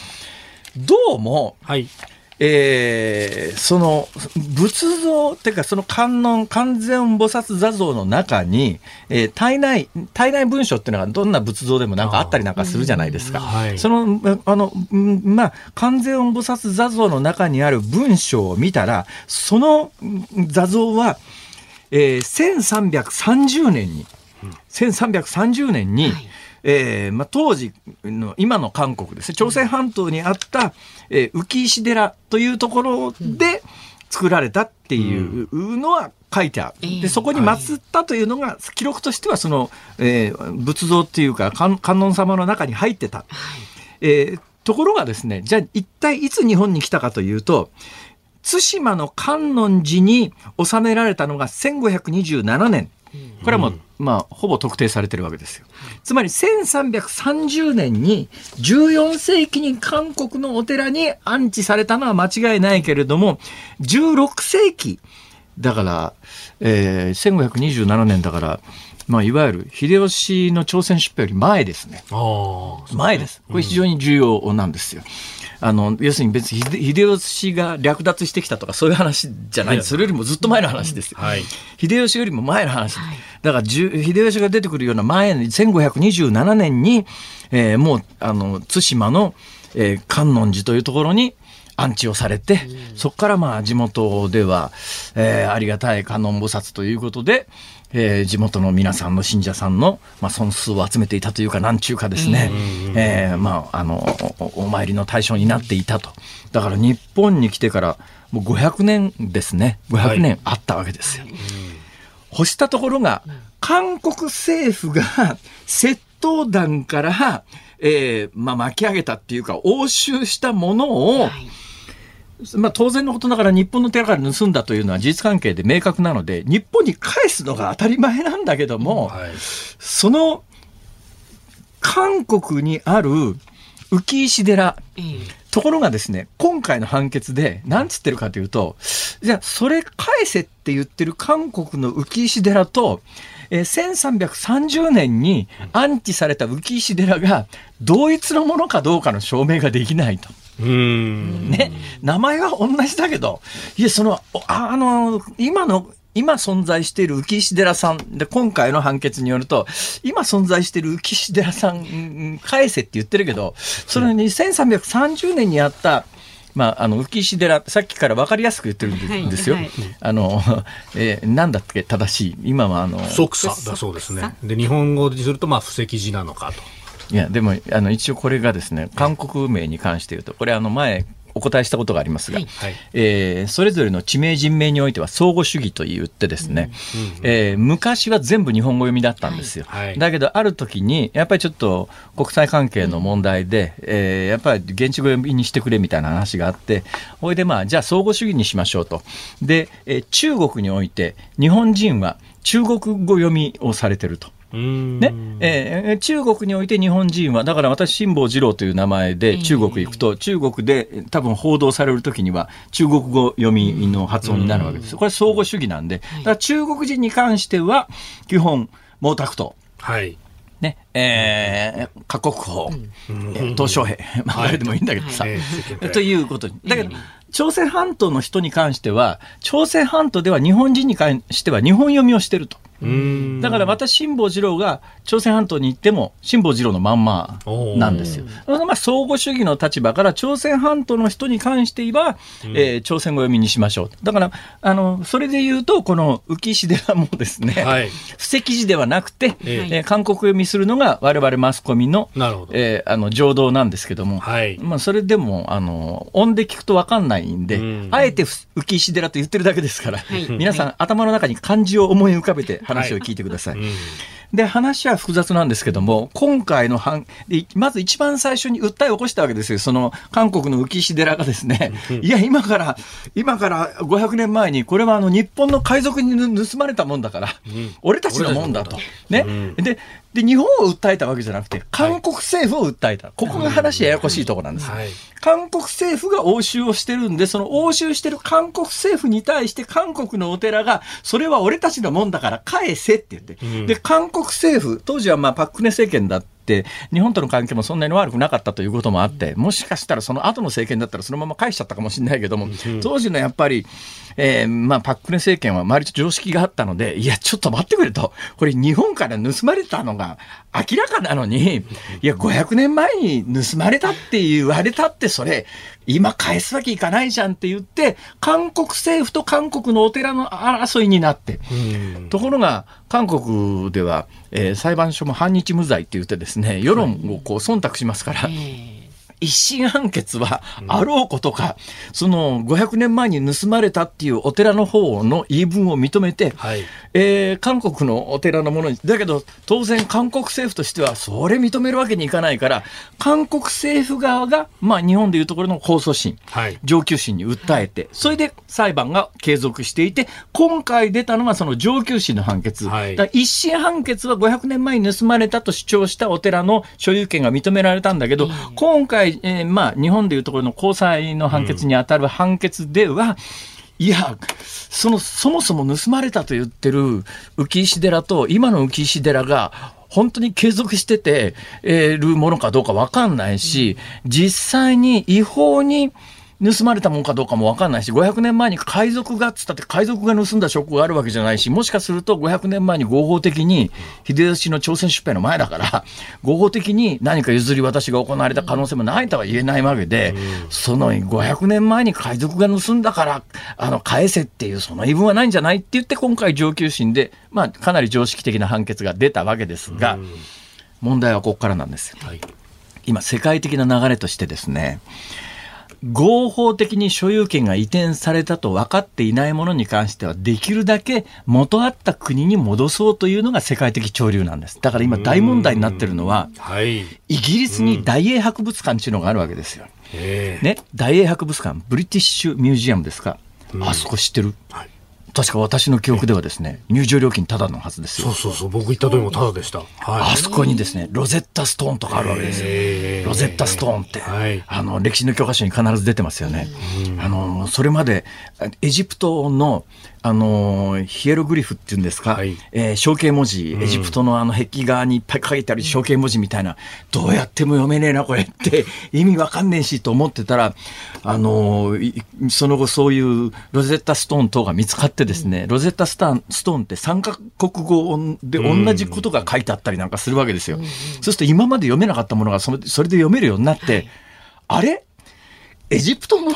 どうも、はいえー、その仏像っていうかその観音完全菩薩座像の中に、えー、体内体内文書っていうのがどんな仏像でもなんかあったりなんかするじゃないですか。はい、そのあのまあ完全菩薩座像の中にある文章を見たらその座像は、えー、1330年に、1330年に、はいえーまあ、当時の今の韓国ですね朝鮮半島にあった、えー、浮石寺というところで作られたっていうのは書いてある。でそこに祀ったというのが、記録としてはその、えー、仏像っていうか観音様の中に入ってた。えー、ところがですねじゃあ一体いつ日本に来たかというと対馬の観音寺に収められたのが1527年。これはもう、まあ、ほぼ特定されてるわけですよ。つまり1330年に14世紀に韓国のお寺に安置されたのは間違いないけれども、16世紀、だから、えー、1527年だから、まあ、いわゆる秀吉の朝鮮出兵より前ですね。前です。これ非常に重要なんですよ。あの要するに別に秀吉が略奪してきたとかそういう話じゃない。それよりもずっと前の話ですよ。はい、秀吉よりも前の話。だから秀吉が出てくるような前の1527年に、えー、もうあの対馬の、えー、観音寺というところに安置をされて、そこからまあ地元では、えー、ありがたい観音菩薩ということで、えー、地元の皆さんの信者さんの、まあ、損数を集めていたというか、なんちゅうかですね、えー、まあ、あのお、お参りの対象になっていたと。だから日本に来てから、もう500年ですね、500年あったわけですよ。はい、欲したところが、韓国政府が窃盗団から、えーまあ、巻き上げたっていうか、押収したものを、はいまあ、当然のことながら日本の寺から盗んだというのは事実関係で明確なので日本に返すのが当たり前なんだけども、はい、その韓国にある浮石寺、うん、ところがですね今回の判決で何つってるかというとじゃあそれ返せって言ってる韓国の浮石寺とえー、1330年に安置された浮石寺が同一のものかどうかの証明ができないと。うんね、名前は同じだけど、いや、その、ああの、今の、今存在している浮石寺さんで、今回の判決によると、今存在している浮石寺さん、返せって言ってるけど、それに1330年にあった、まあ、あの浮石寺さっきから分かりやすく言ってるんですよ。はいはい、あの、えー、なんだっけ正しい今はあの即差だそうですね。で日本語にするとまあ布石寺なのかと。いやでもあの一応これがですね韓国名に関して言うとこれあの前お答えしたことがありますが、はい、えー、それぞれの地名人名においては相互主義と言ってですね、うん、えー、昔は全部日本語読みだったんですよ、はい、だけどある時にやっぱりちょっと国際関係の問題で、うん、えー、やっぱり現地語読みにしてくれみたいな話があってほいでまあじゃあ相互主義にしましょうと。で、えー、中国において日本人は中国語読みをされてると。ね。えー、中国において日本人は、だから私、辛坊治郎という名前で中国行くと、中国で多分報道されるときには、中国語読みの発音になるわけです。これ、相互主義なんで、だから中国人に関しては、基本、毛沢東。はい。ね。えー、過国法、鄧小平、まあ、誰でもいいんだけどさ、ということに。だけど、朝鮮半島の人に関しては、朝鮮半島では日本人に関しては日本読みをしてると。だからまた辛坊治郎が朝鮮半島に行っても辛坊治郎のまんまなんですよ。まあ、相互主義の立場から朝鮮半島の人に関して言えば、うん、えー、朝鮮語読みにしましょう。だからあのそれで言うとこの浮石寺もですね、はい、布石寺ではなくて、ええ。ー、韓国読みするのが我々マスコミのえー、あの情動なんですけども、はい、まあ、それでもあの音で聞くと分かんないんで、うん、あえて浮石寺と言ってるだけですから、はい、皆さん、頭の中に漢字を思い浮かべて話を聞いてください。はい。うん。で話は複雑なんですけども今回の判まず一番最初に訴えを起こしたわけですよ。その韓国の浮石寺がですね、いや今から今から500年前にこれはあの日本の海賊に盗まれたもんだから、うん、俺たちのもんだと。ね、うん、でで、日本を訴えたわけじゃなくて、韓国政府を訴えた。ここが話ややこしいところなんです。はい、韓国政府が押収をしてるんで、その押収してる韓国政府に対して韓国のお寺が、それは俺たちのもんだから返せって言って。うん、で、韓国政府、当時はまあパックネ政権だった。日本との関係もそんなに悪くなかったということもあって、もしかしたらその後の政権だったらそのまま返しちゃったかもしれないけども、当時のやっぱり、えー、まあ、パックネ政権は割と常識があったので、いや、ちょっと待ってくれと。これ日本から盗まれたのが明らかなのに、いや、500年前に盗まれたって言われたって、それ、今返すわけいかないじゃんって言って、韓国政府と韓国のお寺の争いになって。ところが、韓国では、えー、裁判所も反日無罪って言ってですね、世論をこう忖度しますから、はい一審判決はあろうことか、うん、その500年前に盗まれたっていうお寺の方の言い分を認めて、はい、えー、韓国のお寺のものに、だけど当然韓国政府としてはそれ認めるわけにいかないから、韓国政府側が、まあ日本でいうところの控訴審、はい、上級審に訴えて、それで裁判が継続していて、今回出たのがその上級審の判決。はい、一審判決は500年前に盗まれたと主張したお寺の所有権が認められたんだけど、今回えー、まあ、日本でいうところの高裁の判決に当たる判決では、うんいや、その、そもそも盗まれたと言ってる浮石寺と今の浮石寺が本当に継続してて、えー、るものかどうかわかんないし、実際に違法に盗まれたもんかどうかも分かんないし、500年前に海賊がっつったって海賊が盗んだ証拠があるわけじゃないし、もしかすると500年前に合法的に、秀吉の朝鮮出兵の前だから、合法的に何か譲り渡しが行われた可能性もないとは言えないわけで、その500年前に海賊が盗んだから、あの、返せっていう、その言い分はないんじゃないって言って、今回上級審で、まあ、かなり常識的な判決が出たわけですが、問題はここからなんですよ。今、世界的な流れとしてですね、合法的に所有権が移転されたと分かっていないものに関しては、できるだけ元あった国に戻そうというのが世界的潮流なんです。だから今大問題になってるのは、はい、イギリスに大英博物館っていうのがあるわけですよ。ね、大英博物館、 British Museum ですか？あそこ知ってる、はい確か私の記憶ではですね、入場料金ただのはずですよ。そうそうそう、僕行った時もただでした。はい、あそこにですね、ロゼッタストーンとかあるわけですよ。ロゼッタストーンって、はい、あの、歴史の教科書に必ず出てますよね。あの、それまで、エジプトの、あのヒエログリフっていうんですか、はい、えー、象形文字、エジプトのあの壁画にいっぱい書いてある象形文字みたいな、どうやっても読めねえな、これって 意味わかんねえしと思ってたら、あのその後そういうロゼッタストーン等が見つかってですね、ロゼッタスタンストーンって三カ国語で同じことが書いてあったりなんかするわけですよ。そうすると今まで読めなかったものがそれで読めるようになって、はい、あれ？エジプトの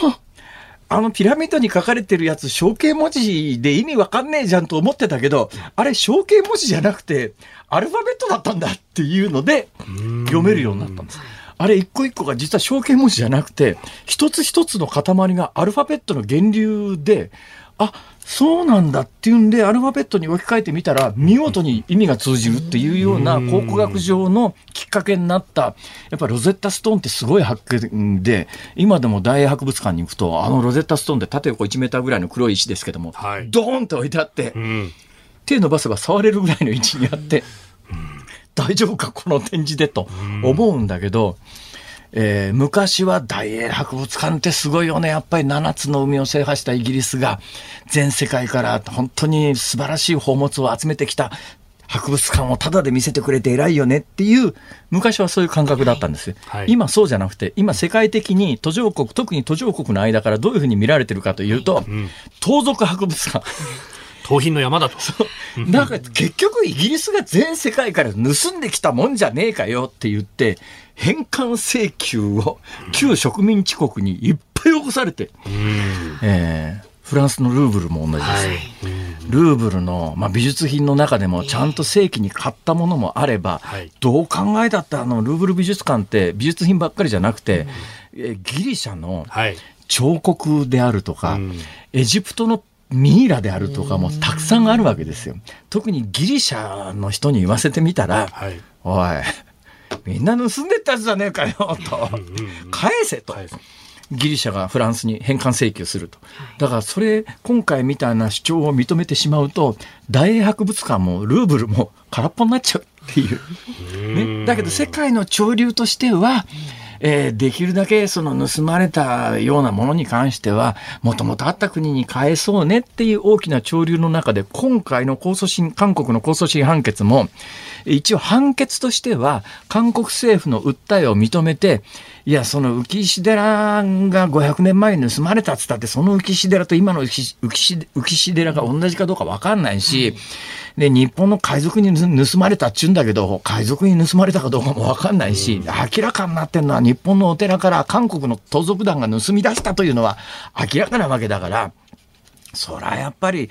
あのピラミッドに書かれてるやつ象形文字で意味わかんねえじゃんと思ってたけど、あれ象形文字じゃなくてアルファベットだったんだっていうので読めるようになったんです。あれ一個一個が実は象形文字じゃなくて、一つ一つの塊がアルファベットの源流で、あ、そうなんだっていうんで、アルファベットに置き換えてみたら、見事に意味が通じるっていうような考古学上のきっかけになった、やっぱりロゼッタストーンってすごい発見で、今でも大英博物館に行くと、あのロゼッタストーンって縦横1メーターぐらいの黒い石ですけども、はい、ドーンと置いてあって、うん、手伸ばせば触れるぐらいの位置にあって、うん、大丈夫か、この展示でと思うんだけど、うんえー、昔は大英博物館ってすごいよね。やっぱり7つの海を制覇したイギリスが全世界から本当に素晴らしい宝物を集めてきた博物館をタダで見せてくれて偉いよねっていう昔はそういう感覚だったんです、はい、今そうじゃなくて今世界的に途上国特に途上国の間からどういうふうに見られてるかというと、うん、盗賊博物館。盗品の山だと。だから結局イギリスが全世界から盗んできたもんじゃねえかよって言って、返還請求を旧植民地国にいっぱい起こされて、えー、フランスのルーブルも同じです。はい、ルーブルの、まあ、美術品の中でもちゃんと正規に買ったものもあれば、どう考えたってあのルーブル美術館って美術品ばっかりじゃなくて、えギリシャの彫刻であるとか、エジプトのミイラであるとかもたくさんあるわけですよ。特にギリシャの人に言わせてみたら、はい、おい、みんな盗んでったやつじゃねえかよ、と。返せと。ギリシャがフランスに返還請求すると。だからそれ、今回みたいな主張を認めてしまうと、大英博物館もルーブルも空っぽになっちゃうっていう。ね、だけど世界の潮流としては、えー、できるだけその盗まれたようなものに関しては、もともとあった国に返そうねっていう大きな潮流の中で、今回の控訴審、韓国の控訴審判決も、一応判決としては、韓国政府の訴えを認めて、いや、その浮石寺が500年前に盗まれたっつったって、その浮石寺と今の浮石浮石寺が同じかどうか分かんないし、で、日本の海賊に盗まれたっちゅうんだけど、海賊に盗まれたかどうかも分かんないし、明らかになってるのは日本のお寺から韓国の盗賊団が盗み出したというのは明らかなわけだから、そらやっぱり、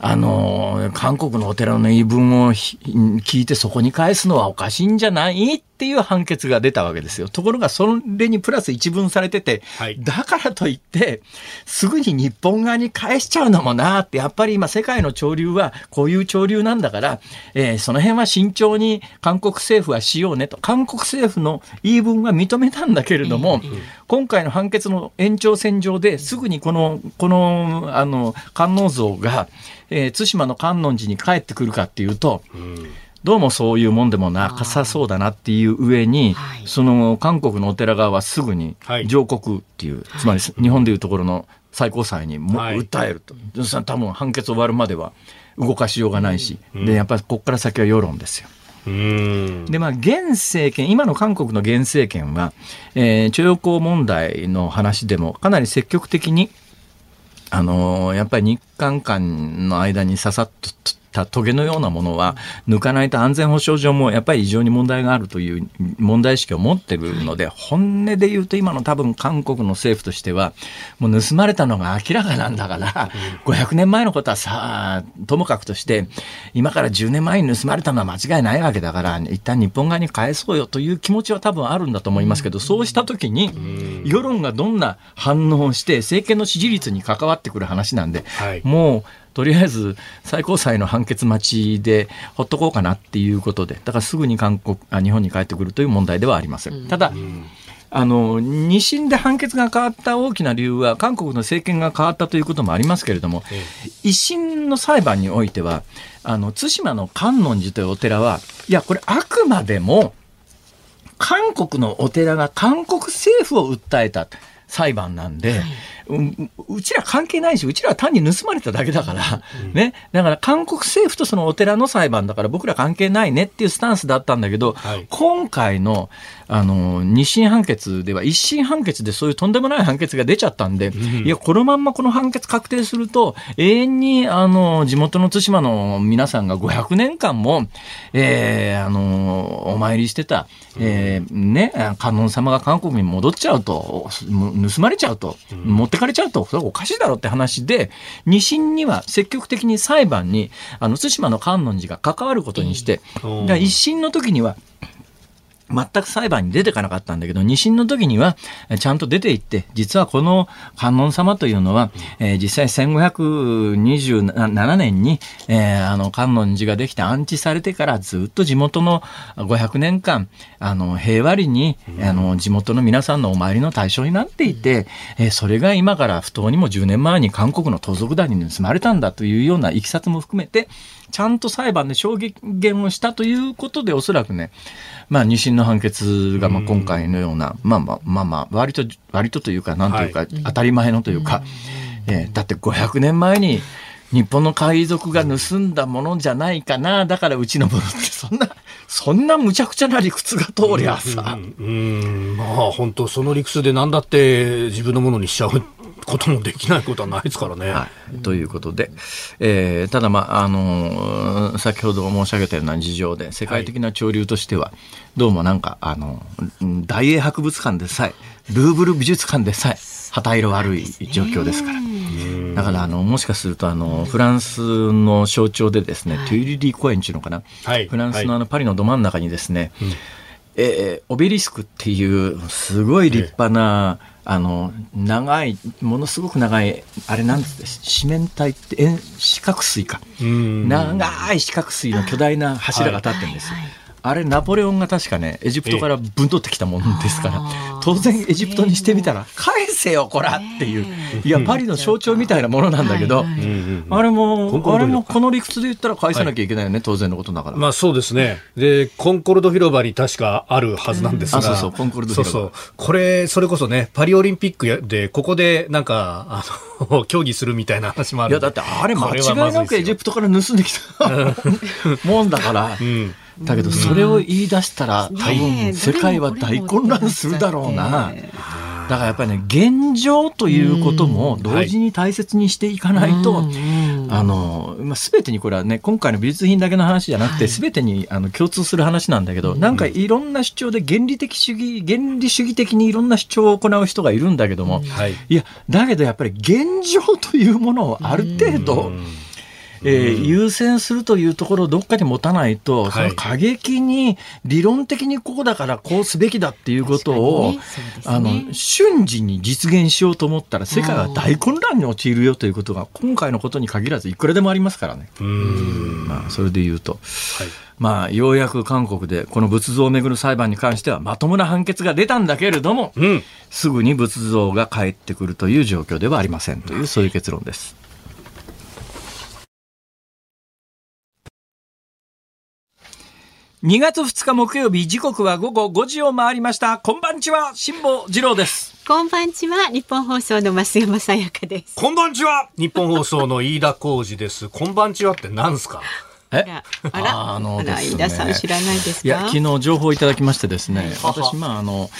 あの、韓国のお寺の言い分を聞いてそこに返すのはおかしいんじゃないっていう判決が出たわけですよ。ところがそれにプラス一文されてて、はい、だからといって、すぐに日本側に返しちゃうのもなって、やっぱり今世界の潮流はこういう潮流なんだから、えー、その辺は慎重に韓国政府はしようねと。韓国政府の言い分は認めたんだけれども、今回の判決の延長線上ですぐにこの、この、あの、観音像が、えー、対馬の観音寺に帰ってくるかっていうと、うん。どうもそういうもんでもなさそうだなっていう上に、その韓国のお寺側はすぐに上告っていう、つまり日本でいうところの最高裁にも訴えると、はい、多分判決終わるまでは動かしようがないし、でやっぱりここから先は世論ですよ。でまあ現政権今の韓国の現政権は、えー、徴用工問題の話でもかなり積極的にあのー、やっぱり日韓間の間にささっとたトゲのようなものは抜かないと安全保障上もやっぱり異常に問題があるという問題意識を持ってるので、本音で言うと今の多分韓国の政府としては、もう盗まれたのが明らかなんだから、500年前のことはさ、ともかくとして、今から10年前に盗まれたのは間違いないわけだから、一旦日本側に返そうよという気持ちは多分あるんだと思いますけど、そうした時に、世論がどんな反応をして、政権の支持率に関わってくる話なんで、もう、とりあえず最高裁の判決待ちでほっとこうかなっていうことで、だからすぐに韓国あ日本に帰ってくるという問題ではありません。ただ、あの2審で判決が変わった大きな理由は韓国の政権が変わったということもありますけれども、一審の裁判においてはあの対馬の観音寺というお寺はいやこれあくまでも韓国のお寺が韓国政府を訴えた。裁判なんで、はい、ううちら関係ないし、うちらは単に盗まれただけだから、ね。だから韓国政府とそのお寺の裁判だから僕ら関係ないねっていうスタンスだったんだけど、はい。今回の、あの、二審判決では一審判決でそういうとんでもない判決が出ちゃったんで、いや、このまんまこの判決確定すると、永遠に、あの、地元の対馬の皆さんが500年間も、えー、あの、お参りしてた、えー、ね、観音様が韓国に戻っちゃうと、む盗まれちゃうと、持ってかれちゃうと、それはおかしいだろうって話で、二審には積極的に裁判に、あの、対馬の観音寺が関わることにして、一審の時には、全く裁判に出てかなかったんだけど、二審の時には、えちゃんと出ていって、実はこの観音様というのは、えー実際1527年に、えーあの、観音寺ができて安置されてからずっと地元の500年間、あの、平和裏に、あの、地元の皆さんのお参りの対象になっていて、えーそれが今から不当にも10年前に韓国の盗賊団に盗まれたんだというようないきさつも含めて、ちゃんと裁判で証言をしたということで、おそらくね、まあ、二審の判決が、まあ、今回のような、まあまあ、まあまあ、割と、割とというか、なんというか、当たり前のというか、えーだって500年前に、日本の海賊が盗んだものじゃないかな、だからうちのものって、そんな、そんな無茶苦茶な理屈が通りゃさ、うん、うん。まあ本当その理屈で何だって自分のものにしちゃうこともできないことはないですからね。はい、ということで、えーただ、まああのー先ほど申し上げたような事情で世界的な潮流としては、どうもなんか、あのうん大英博物館でさえルーブル美術館でさえ旗色悪い状況ですから。だからあのもしかするとあのフランスの象徴でですね、トゥイリリー公園っていうのかな、はい。フランスのあのパリのど真ん中にですね、えーオベリスクっていうすごい立派な、あの長いものすごく長いあれなんです四面体って円四角錐か、うん。長い四角錐の巨大な柱が立ってるんですよ。あれナポレオンが確かねエジプトからぶん取ってきたものですから当然エジプトにしてみたら返せよこらっていういやパリの象徴みたいなものなんだけどあれもあれもこの理屈で言ったら返さなきゃいけないよね当然のことだから。まあそうですね。で、コンコルド広場に確かあるはずなんですが。あそうそうコンコルド広場そうそう。これ、それこそね、パリオリンピックやで、ここでなんか、あの、競技するみたいな話もある。いやだってあれ間違いなくエジプトから盗んできた もんだからうん。だけどそれを言い出したら多分世界は大混乱するだろうな。ね。だからやっぱりね現状ということも同時に大切にしていかないと、あの、まあ、全てにこれはね今回の美術品だけの話じゃなくて、はい。全てにあの共通する話なんだけど、なんかいろんな主張で原理的主義原理主義的にいろんな主張を行う人がいるんだけども、はい。いやだけどやっぱり現状というものをある程度、うんえー優先するというところをどっかに持たないと、はいその過激に理論的にこうだからこうすべきだっていうことを、ねあの瞬時に実現しようと思ったら世界は大混乱に陥るよということが今回のことに限らずいくらでもありますからね。うん。まあ、それで言うと、はい。まあ、ようやく韓国でこの仏像をめぐる裁判に関してはまともな判決が出たんだけれども、うん。すぐに仏像が帰ってくるという状況ではありませんというそういう結論です。2月2日木曜日時刻は午後5時を回りました。こんばんちは辛坊治郎です。こんばんちは日本放送の増山さやかです。こんばんちは日本放送の飯田浩二です。こんばんちはって何すか？え？あら、あのね。飯田さん知らないですか？いや昨日情報をいただきましてですね私まああの、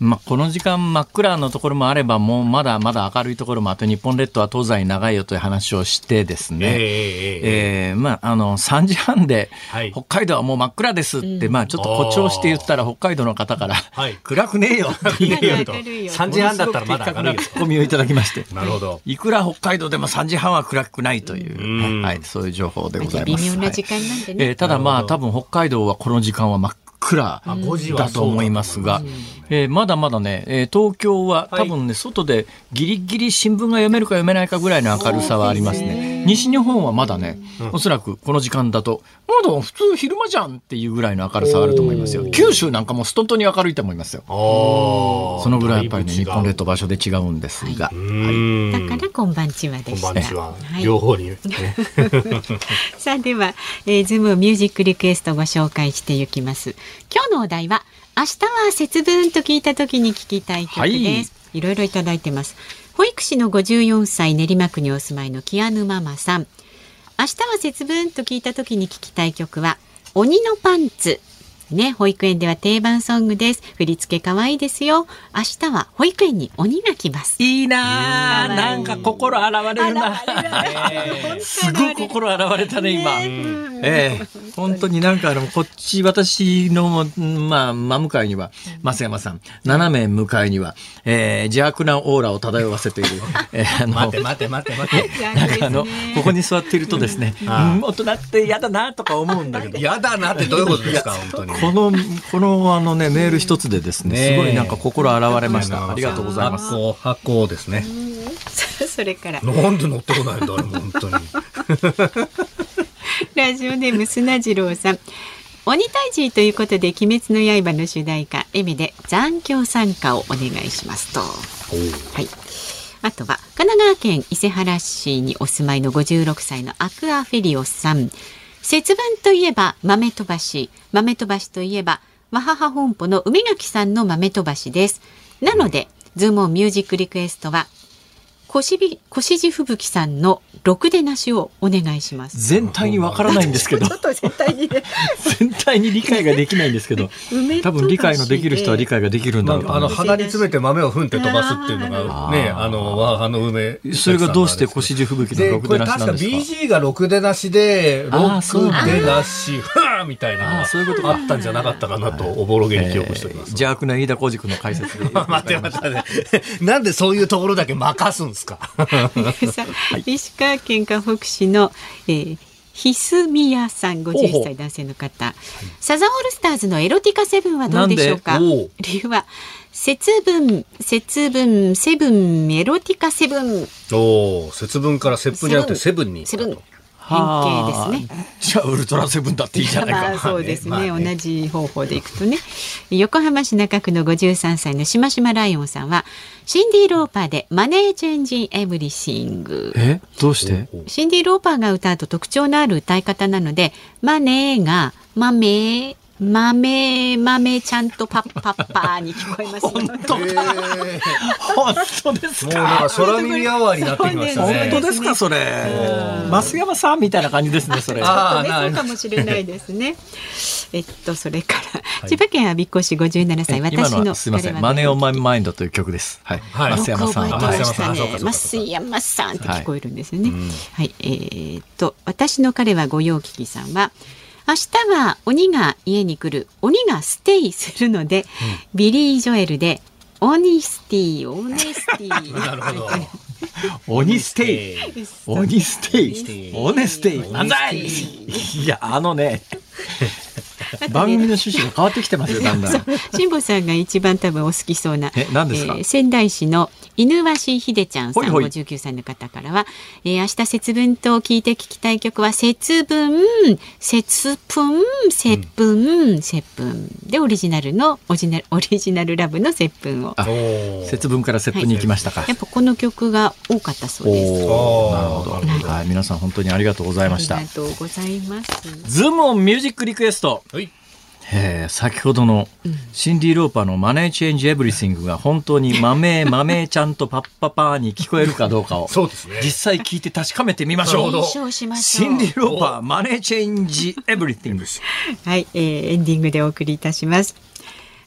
まあ、この時間真っ暗のところもあればもうまだまだ明るいところもあって日本列島は東西に長いよという話をしてですね、えええええーまあ、あの、3時半で、はい。北海道はもう真っ暗ですって、まあ、ちょっと誇張して言ったら、北海道の方から、はい。暗くねえよ。っていう、明るい明るいよ3時半だったらまだ明るいツッコミをい。ただきまして、なるほど。い。くら北海道でも3時半は暗くない。という、うんはい、そういう情報でございます。微妙な時間なんでね。えーただまあ、多分北海道はこの時間は真っ暗あ5時はだと思いますが、えーまだまだね、えー東京は多分ね、外でギリギリ新聞が読めるか読めないかぐらいの明るさはありますね。西日本はまだね、おそらくこの時間だと、まだ普通昼間じゃんっていうぐらいの明るさはあると思いますよ。九州なんかもストントに明るいと思いますよ。ああ。そのぐらいやっぱりね、日本列島場所で違うんですが。うん。だからこんばんちはでこんした。ばんちは。はい両方に、ね。さあでは、えー、ズームミュージックリクエストご紹介していきます。今日のお題は明日は節分と聞いた時に聞きたい曲です。い、ろいろいただいてます。保育士の54歳練馬区にお住まいのキアヌママさん明日は節分と聞いた時に聞きたい曲は鬼のパンツね、保育園では定番ソングです。振り付け可愛いですよ。明日は保育園に鬼が来ます。いいななんか心洗われるな。すごい心洗われたね、今。ええ本当になんかあの、こっち、私の、まあ、真向かいには、増山さん、斜め向かいには、えー、邪悪なオーラを漂わせている。えー、あの、待て待て待て待て。なんかあの、ここに座っているとですね、うん、大人って嫌だなとか思うんだけど。嫌だなってどういうことですか、本当に。この、このあのね、メール一つでですね、すごいなんか心洗われました。ありがとうございます。発行、発行ですね。それから。なんで乗ってこないんだ、本当に。ラジオネーム砂次郎さん。鬼退治ということで、鬼滅の刃の主題歌、エミで残響参加をお願いしますと。はい。あとは、神奈川県伊勢原市にお住まいの56歳のアクアフェリオさん。節分といえば豆飛ばし。豆飛ばしといえばわはは本舗の梅垣さんの豆飛ばしです。なのでズームオンミュージックリクエストは腰び腰地吹雪さんのろくでなしをお願いします。全体にわからないんですけど。ちょっと全体に、ね、全体に理解ができないんですけど。多分理解のできる人は理解ができるんだろう、まあ、あの鼻に詰めて豆をふんって飛ばすっていうのがね、あのあの梅。それがどうして腰地吹雪のろくでなしなんですか？確か BG がろくでなしでろくでなしふんみたいなそういうことがあったんじゃなかったかなとおぼろげに記憶しております。邪悪な飯田浩二君の解説で。待って待ってね。なんでそういうところだけ任すんですか？石川県河北市の、えー、ひすみやさん51歳男性の方。サザンオールスターズのエロティカセブンはどうでしょうか？理由は節分節分セブンエロティカセブン。お節分から節分じゃなくてセブンに。セブン変形ですね。じゃあウルトラセブンだっていいじゃないか。まあ、そうですね、ね、同じ方法でいくとね。横浜市中区の53歳のしましまライオンさんはシンディ・ローパーでマネーチェンジエブリシング。え？どうして？シンディ・ローパーが歌うと特徴のある歌い方なのでマネーがマメ豆豆ちゃんとパッパッパーに聞こえます。本当本当ですか？もうなんか空耳アワーになってきましたね。本当ですかそれ？増山さんみたいな感じですねそれ。ああ、そうかもしれないですね。えっとそれから、千葉県我孫子市57歳私のすみません Money On My Mind という曲です。はい。増山さん。増山さんって聞こえるんですよね。はい。えっと私の彼は御用聞きさんは。明日は鬼が家に来る。鬼が stay するので、うん、ビリー・ジョエルで鬼 stay Honesty なるほど。鬼ステイ鬼 stay Honesty なんだい。いやあのね。番組の趣旨が変わってきてますよだんだん。辛坊さんが一番多分お好きそうな。え何ですか、えー、仙台市の犬鷲秀ちゃんさん59歳の方からは、えー、明日節分と聞いて聞きたい曲は節分節分節分節分。でオリジナルのオリジナルオリジナルラブの接吻を。節分から接吻に行きましたか、はい、やっぱこの曲が多かったそうです。なるほど、はい、皆さん本当にありがとうございました。ありがとうございます。ズームオンミュージックリクエスト、はいえー、先ほどのシンディ・ローパーの Money Changes Everything が本当に豆豆ちゃんとパッパパーに聞こえるかどうかを そうです、ね、実際聞いて確かめてみましょう。シンディ・ローパー Money Changes Everything はい、えー、エンディングでお送りいたします。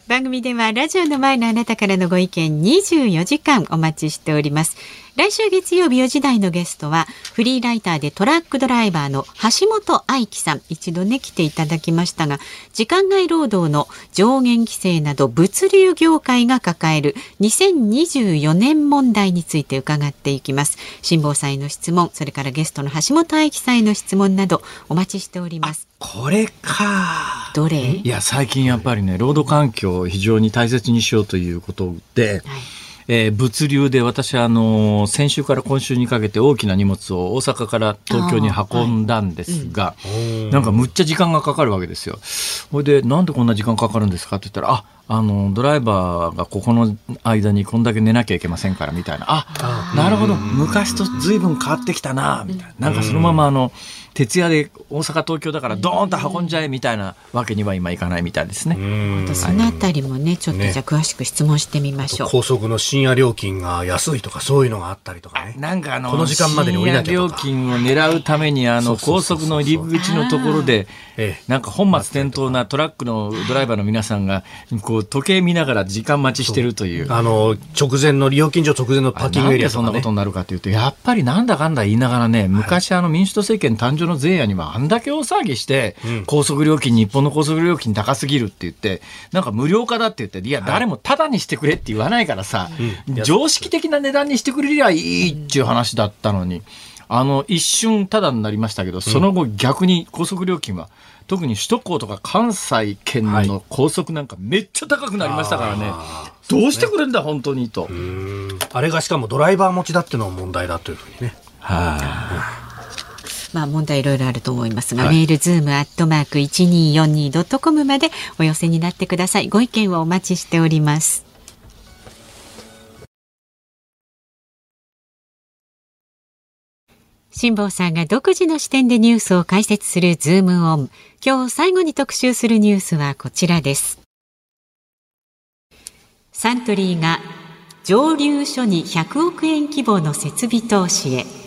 番組ではラジオの前のあなたからのご意見24時間お待ちしております。来週月曜日4時台のゲストはフリーライターでトラックドライバーの橋本愛樹さん。一度ね来ていただきましたが時間外労働の上限規制など物流業界が抱える2024年問題について伺っていきます。辛坊さんへの質問それからゲストの橋本愛樹さんへの質問などお待ちしております。これか。どれ？いや最近やっぱりね労働環境を非常に大切にしようということで、はいえー、物流で私あの先週から今週にかけて大きな荷物を大阪から東京に運んだんですが、はいうん、なんかむっちゃ時間がかかるわけですよ。ほいでなんでこんな時間かかるんですか？って言ったらああの、ドライバーがここの間にこんだけ寝なきゃいけませんからみたいな。あ、なるほど。昔と随分変わってきたな、みたいな。なんかそのままあの、徹夜で大阪東京だからドーンと運んじゃえみたいなわけには今いかないみたいですね。そのあたりもねちょっとじゃあ詳しく質問してみましょう、ね、高速の深夜料金が安いとかそういうのがあったりとかね。なんかあのこの時間までに降りなきゃ料金を狙うために あの高速の入り口のところでなんか本末転倒なトラックのドライバーの皆さんがこう時計見ながら時間待ちしてるという。あの直前の料金所直前のパーキングエリアとか、ね、そんなことになるかというとやっぱりなんだかんだ言いながらね昔あの民主党政権誕生の前夜にはんだけ大騒ぎして、高速料金、日本の高速料金高すぎるって言って、なんか無料化だって言って、いや、誰もタダにしてくれって言わないからさ、常識的な値段にしてくれりゃいいっていう話だったのに、あの、一瞬タダになりましたけど、その後逆に高速料金は、特に首都高とか関西圏の高速なんかめっちゃ高くなりましたからね。どうしてくれんだ、本当にと。あれがしかもドライバー持ちだっていうのも問題だというふうにね。はい、あ、まあ問題いろいろあると思いますが、はい、メールズームアットマーク 1242.com までお寄せになってください。ご意見をお待ちしております。辛坊さんが独自の視点でニュースを解説するズームオン。今日最後に特集するニュースはこちらです。サントリーが蒸留所に100億円規模の設備投資へ。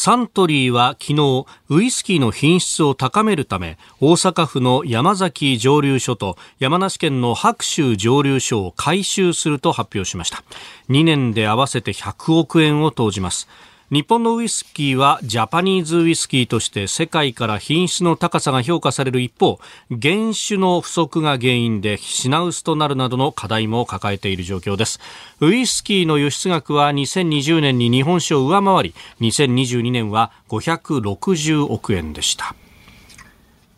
サントリーは昨日ウイスキーの品質を高めるため大阪府の山崎蒸留所と山梨県の白州蒸留所を改修すると発表しました。2年で合わせて100億円を投じます。日本のウイスキーはジャパニーズウイスキーとして世界から品質の高さが評価される一方原酒の不足が原因で品薄となるなどの課題も抱えている状況です。ウイスキーの輸出額は2020年に日本酒を上回り2022年は560億円でした。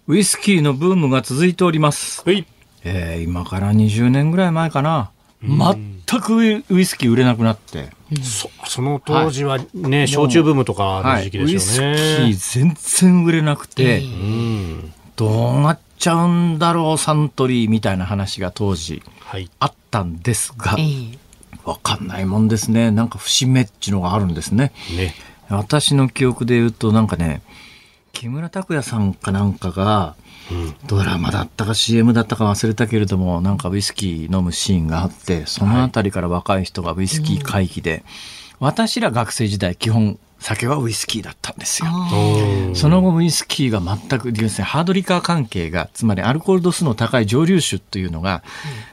ウイスキーのブームが続いております、はい。えー、今から20年ぐらい前かな。全くウイスキー売れなくなって、そその当時はね、はい、焼酎ブームとかの時期ですよね、はい、ウイスキー全然売れなくて、どうなっちゃうんだろうサントリーみたいな話が当時あったんですが、はい、わかんないもんですね。なんか節目っちゅうのがあるんですね。ね。私の記憶で言うとなんかね木村拓哉さんかなんかがドラマだったか CM だったか忘れたけれどもなんかウイスキー飲むシーンがあってその辺りから若い人がウイスキー回帰で、私ら学生時代基本酒はウイスキーだったんですよ。その後ウイスキーが全くですね、ハードリカー関係が、つまりアルコール度数の高い蒸留酒というのが、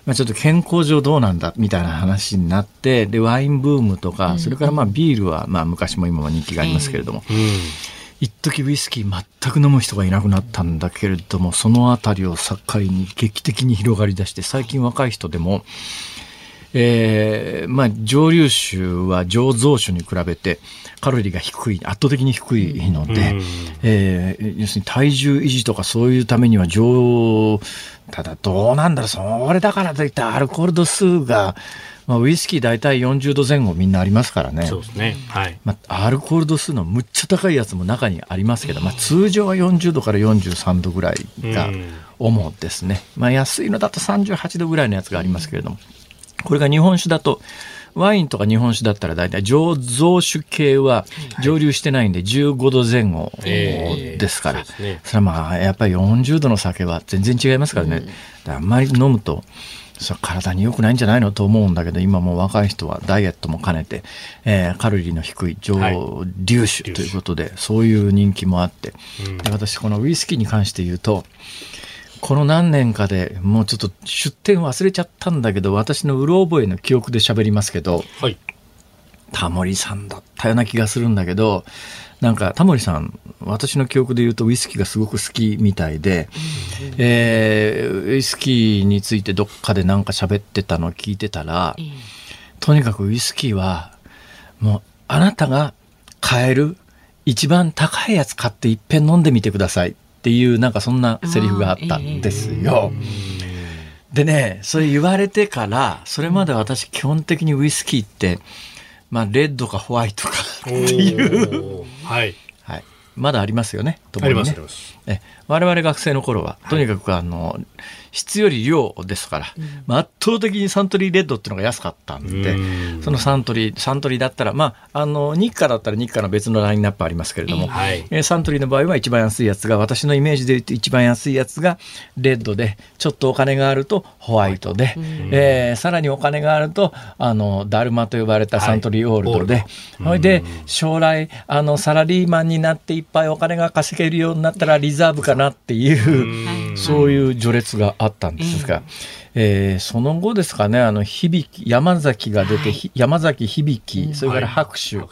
まあちょっと健康上どうなんだみたいな話になって、で、ワインブームとか、それからまあビールはまあ昔も今も人気がありますけれども、一時ウイスキー全く飲む人がいなくなったんだけれどもその辺りを境に劇的に広がりだして最近若い人でも、えーまあ、蒸留酒は醸造酒に比べてカロリーが低い圧倒的に低いので、うん、えー、要するに体重維持とかそういうためには蒸ただどうなんだろうそれだからといってアルコール度数がまあ、ウイスキー大体40度前後みんなありますからね。そうですね。はい。まあ、アルコール度数のむっちゃ高いやつも中にありますけど、まあ、通常は40度から43度ぐらいが主ですね。まあ、安いのだと38度ぐらいのやつがありますけれども、これが日本酒だと、ワインとか日本酒だったら大体醸造酒系は蒸留してないんで15度前後ですから、それはまあやっぱり40度の酒は全然違いますからね、あんまり飲むとそれ体に良くないんじゃないのと思うんだけど今もう若い人はダイエットも兼ねて、えー、カロリーの低い蒸留酒ということで、はい、そういう人気もあって、うん、で私このウイスキーに関して言うとこの何年かでもうちょっと出店忘れちゃったんだけど私のうろ覚えの記憶で喋りますけど、はい、タモリさんだったような気がするんだけどなんかタモリさん私の記憶で言うとウイスキーがすごく好きみたいで、えー、ウイスキーについてどっかでなんか喋ってたのを聞いてたら、とにかくウイスキーはもうあなたが買える一番高いやつ買っていっぺん飲んでみてくださいっていうなんかそんなセリフがあったんですよ。でねそれ言われてからそれまで私基本的にウイスキーってまあレッドかホワイトかっていうはい。はい。まだありますよね。あります、あります。え我々学生の頃は、とにかくあの、質より量ですから、まあ圧倒的にサントリーレッドっていうのが安かったんでうん、そのサントリー、サントリーだったら、まあ、あの、日課だったら日課の別のラインナップありますけれども、はい。えーサントリーの場合は一番安いやつが、私のイメージで言うと一番安いやつがレッドで、ちょっとお金があるとホワイトで、えーさらにお金があると、あの、ダルマと呼ばれたサントリーオールドで、それで、将来、あの、サラリーマンになっていっぱいお金が稼げるようになったらリザーブかなっていう、そういう序列があったんですが、えーその後ですかね、あの、響き、山崎が出て、ひ山崎響き、それから白州、い、わ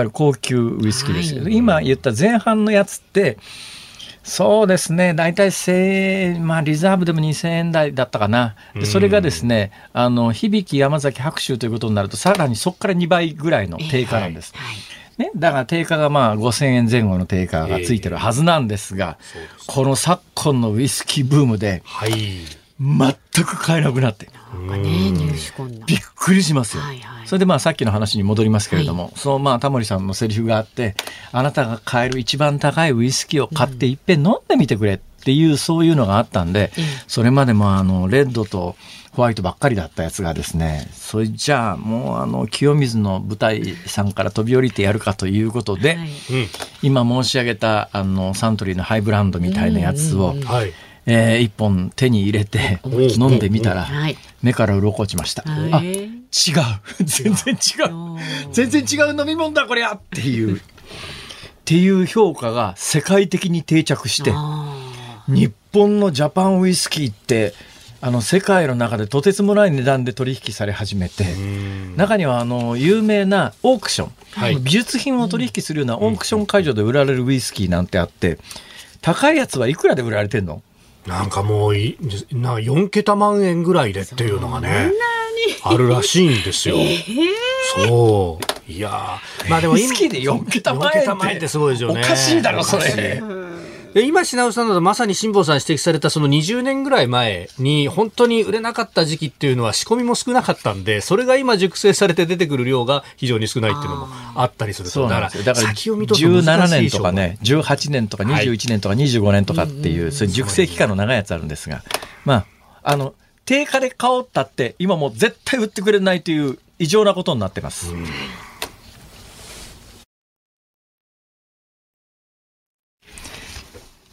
ゆる高級ウイスキーですけど、はい。今言った前半のやつって、そうですね、大体せまあ、リザーブでも2000円台だったかな、でそれがですね、あの響き、山崎、白州ということになると、さらにそこから2倍ぐらいの定価なんです。はいね、だから定価がまあ5000円前後の定価がついてるはずなんですが、そうですこの昨今のウイスキーブームで、はい。全く買えなくなって、びっくりしますよ。はいはい。それでまあさっきの話に戻りますけれども、そのまあタモリさんのセリフがあって、あなたが買える一番高いウイスキーを買っていっぺん飲んでみてくれっていう、そういうのがあったんで、ええ。それまでもあの、レッドとホワイトばっかりだったやつがですね、それじゃあもうあの、清水の舞台さんから飛び降りてやるかということで、はいうん。今申し上げたあの、サントリーのハイブランドみたいなやつを、はい。えー一本手に入れて飲んでみたら、はい目から鱗落ちました。はいあ、違う。全然違う。全然違う飲み物だこりゃっていう。っていう評価が世界的に定着して、あ日本のジャパンウイスキーって、あの世界の中でとてつもない値段で取引され始めて、うん。中にはあの有名なオークション、はい。美術品を取引するようなオークション会場で売られるウイスキーなんてあって、高いやつはいくらで売られてんの？なんかもうい、な4桁万円ぐらいでっていうのがね、あるらしいんですよ。そう。いやー。まあでも今ウイスキーで4桁万円って4桁万円ってすごいですよね。おかしいだろそれ今品尾さんなどまさに辛坊さん指摘されたその20年ぐらい前に本当に売れなかった時期っていうのは仕込みも少なかったんでそれが今熟成されて出てくる量が非常に少ないっていうのもあったりすると。そうなんですよ。だから先を見とくと難17しい年とかね、18年とか21年とか25年とかっていう、そういう熟成期間の長いやつあるんですが、まあ、あの、定価で買おうったって、今もう絶対売ってくれないという異常なことになってます。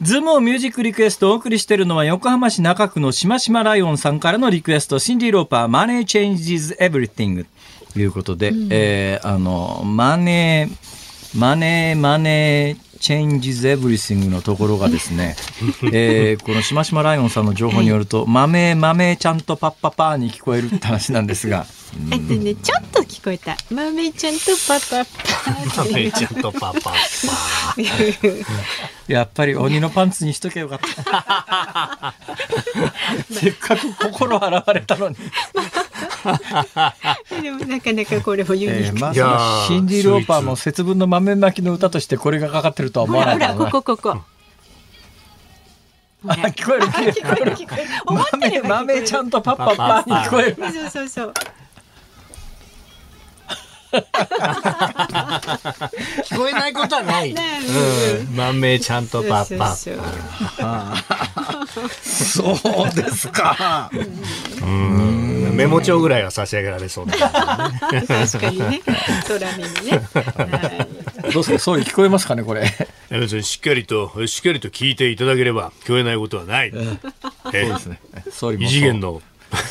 ズームをミュージックリクエストをお送りしているのは横浜市中区のしましまライオンさんからのリクエスト、シンディ・ローパー、 Money Changes Everything。ということで、えーあの、マネー、マネー、マネー、チェンジズ・エブリシングのところがですね、えーこのしましまライオンさんの情報によると、豆、豆ちゃんとパッパパーに聞こえるって話なんですが、あとねちょっと聞こえた。豆ちゃんとパパパ豆ちゃんとパパパ やっぱり鬼のパンツにしとけばよかった。せっかく心洗われたのに。でもなかなかこれもユニーク、えーまシンディ・ローパーも節分の豆まきの歌としてこれがかかってるとは思ほらほらわないからなこここ。こほあら聞こえる。聞こえる聞こえる。思ってれば豆る豆ちゃんとパッパッパーに聞こえる。そうそうそう聞こえないことはない。ねうん。豆ちゃんとパパ。そうそうそうですか。うん。メモ帳ぐらいは差し上げられそうだ。ね。確かにね。空耳ね、はい。どうですか？総理聞こえますかねこれ？しっかりと、しっかりと聞いていただければ、聞こえないことはない。えそうですね。総理も異次元の、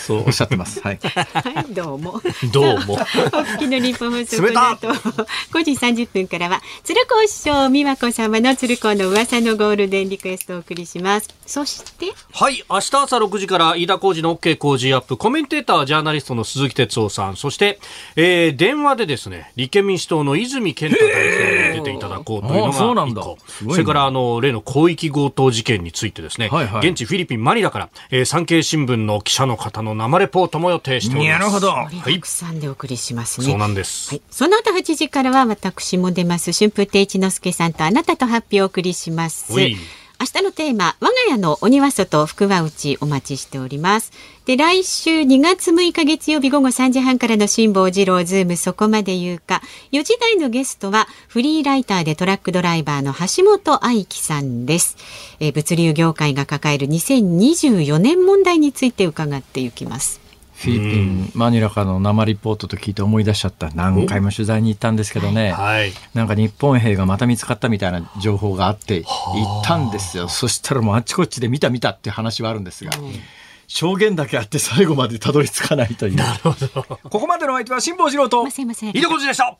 そうおっしゃってますはいはい、どうも。どうも。お聞きの日本放送冷たこの後5時30分からは鶴光師匠美和子様の鶴光の噂のゴールデンリクエストをお送りしますそしてはい。明日朝6時から飯田浩二の OK 工事アップ。コメンテーターはジャーナリストの鈴木哲夫さん。そして、えー電話でですね、立憲民主党の泉健太代表に出ていただこうというのあそうなんだ。すごいねそれから、あの、例の広域強盗事件についてですね、はいはい現地フィリピン・マニラから、えー産経新聞の記者の方方の生レポートも予定しております。なるほど盛りだくさんでお送りしますね、そうなんです。はい、その後8時からは私も出ます春風亭一之輔さんとあなたと発表をお送りしますはい明日のテーマ、我が家のお庭外福は内お待ちしております。で、来週2月6日月曜日午後3時半からの辛坊治郎ズームそこまで言うか。4時台のゲストはフリーライターでトラックドライバーの橋本愛樹さんです。え、物流業界が抱える2024年問題について伺っていきます。フィリピン、マニラからの生リポートと聞いて思い出しちゃった何回も取材に行ったんですけどね、はい、なんか日本兵がまた見つかったみたいな情報があって行ったんですよそしたらもうあっちこっちで見た見たっていう話はあるんですが。証言だけあって最後までたどり着かないという。なるほど。ここまでの相手は辛坊治郎と、井戸こでした。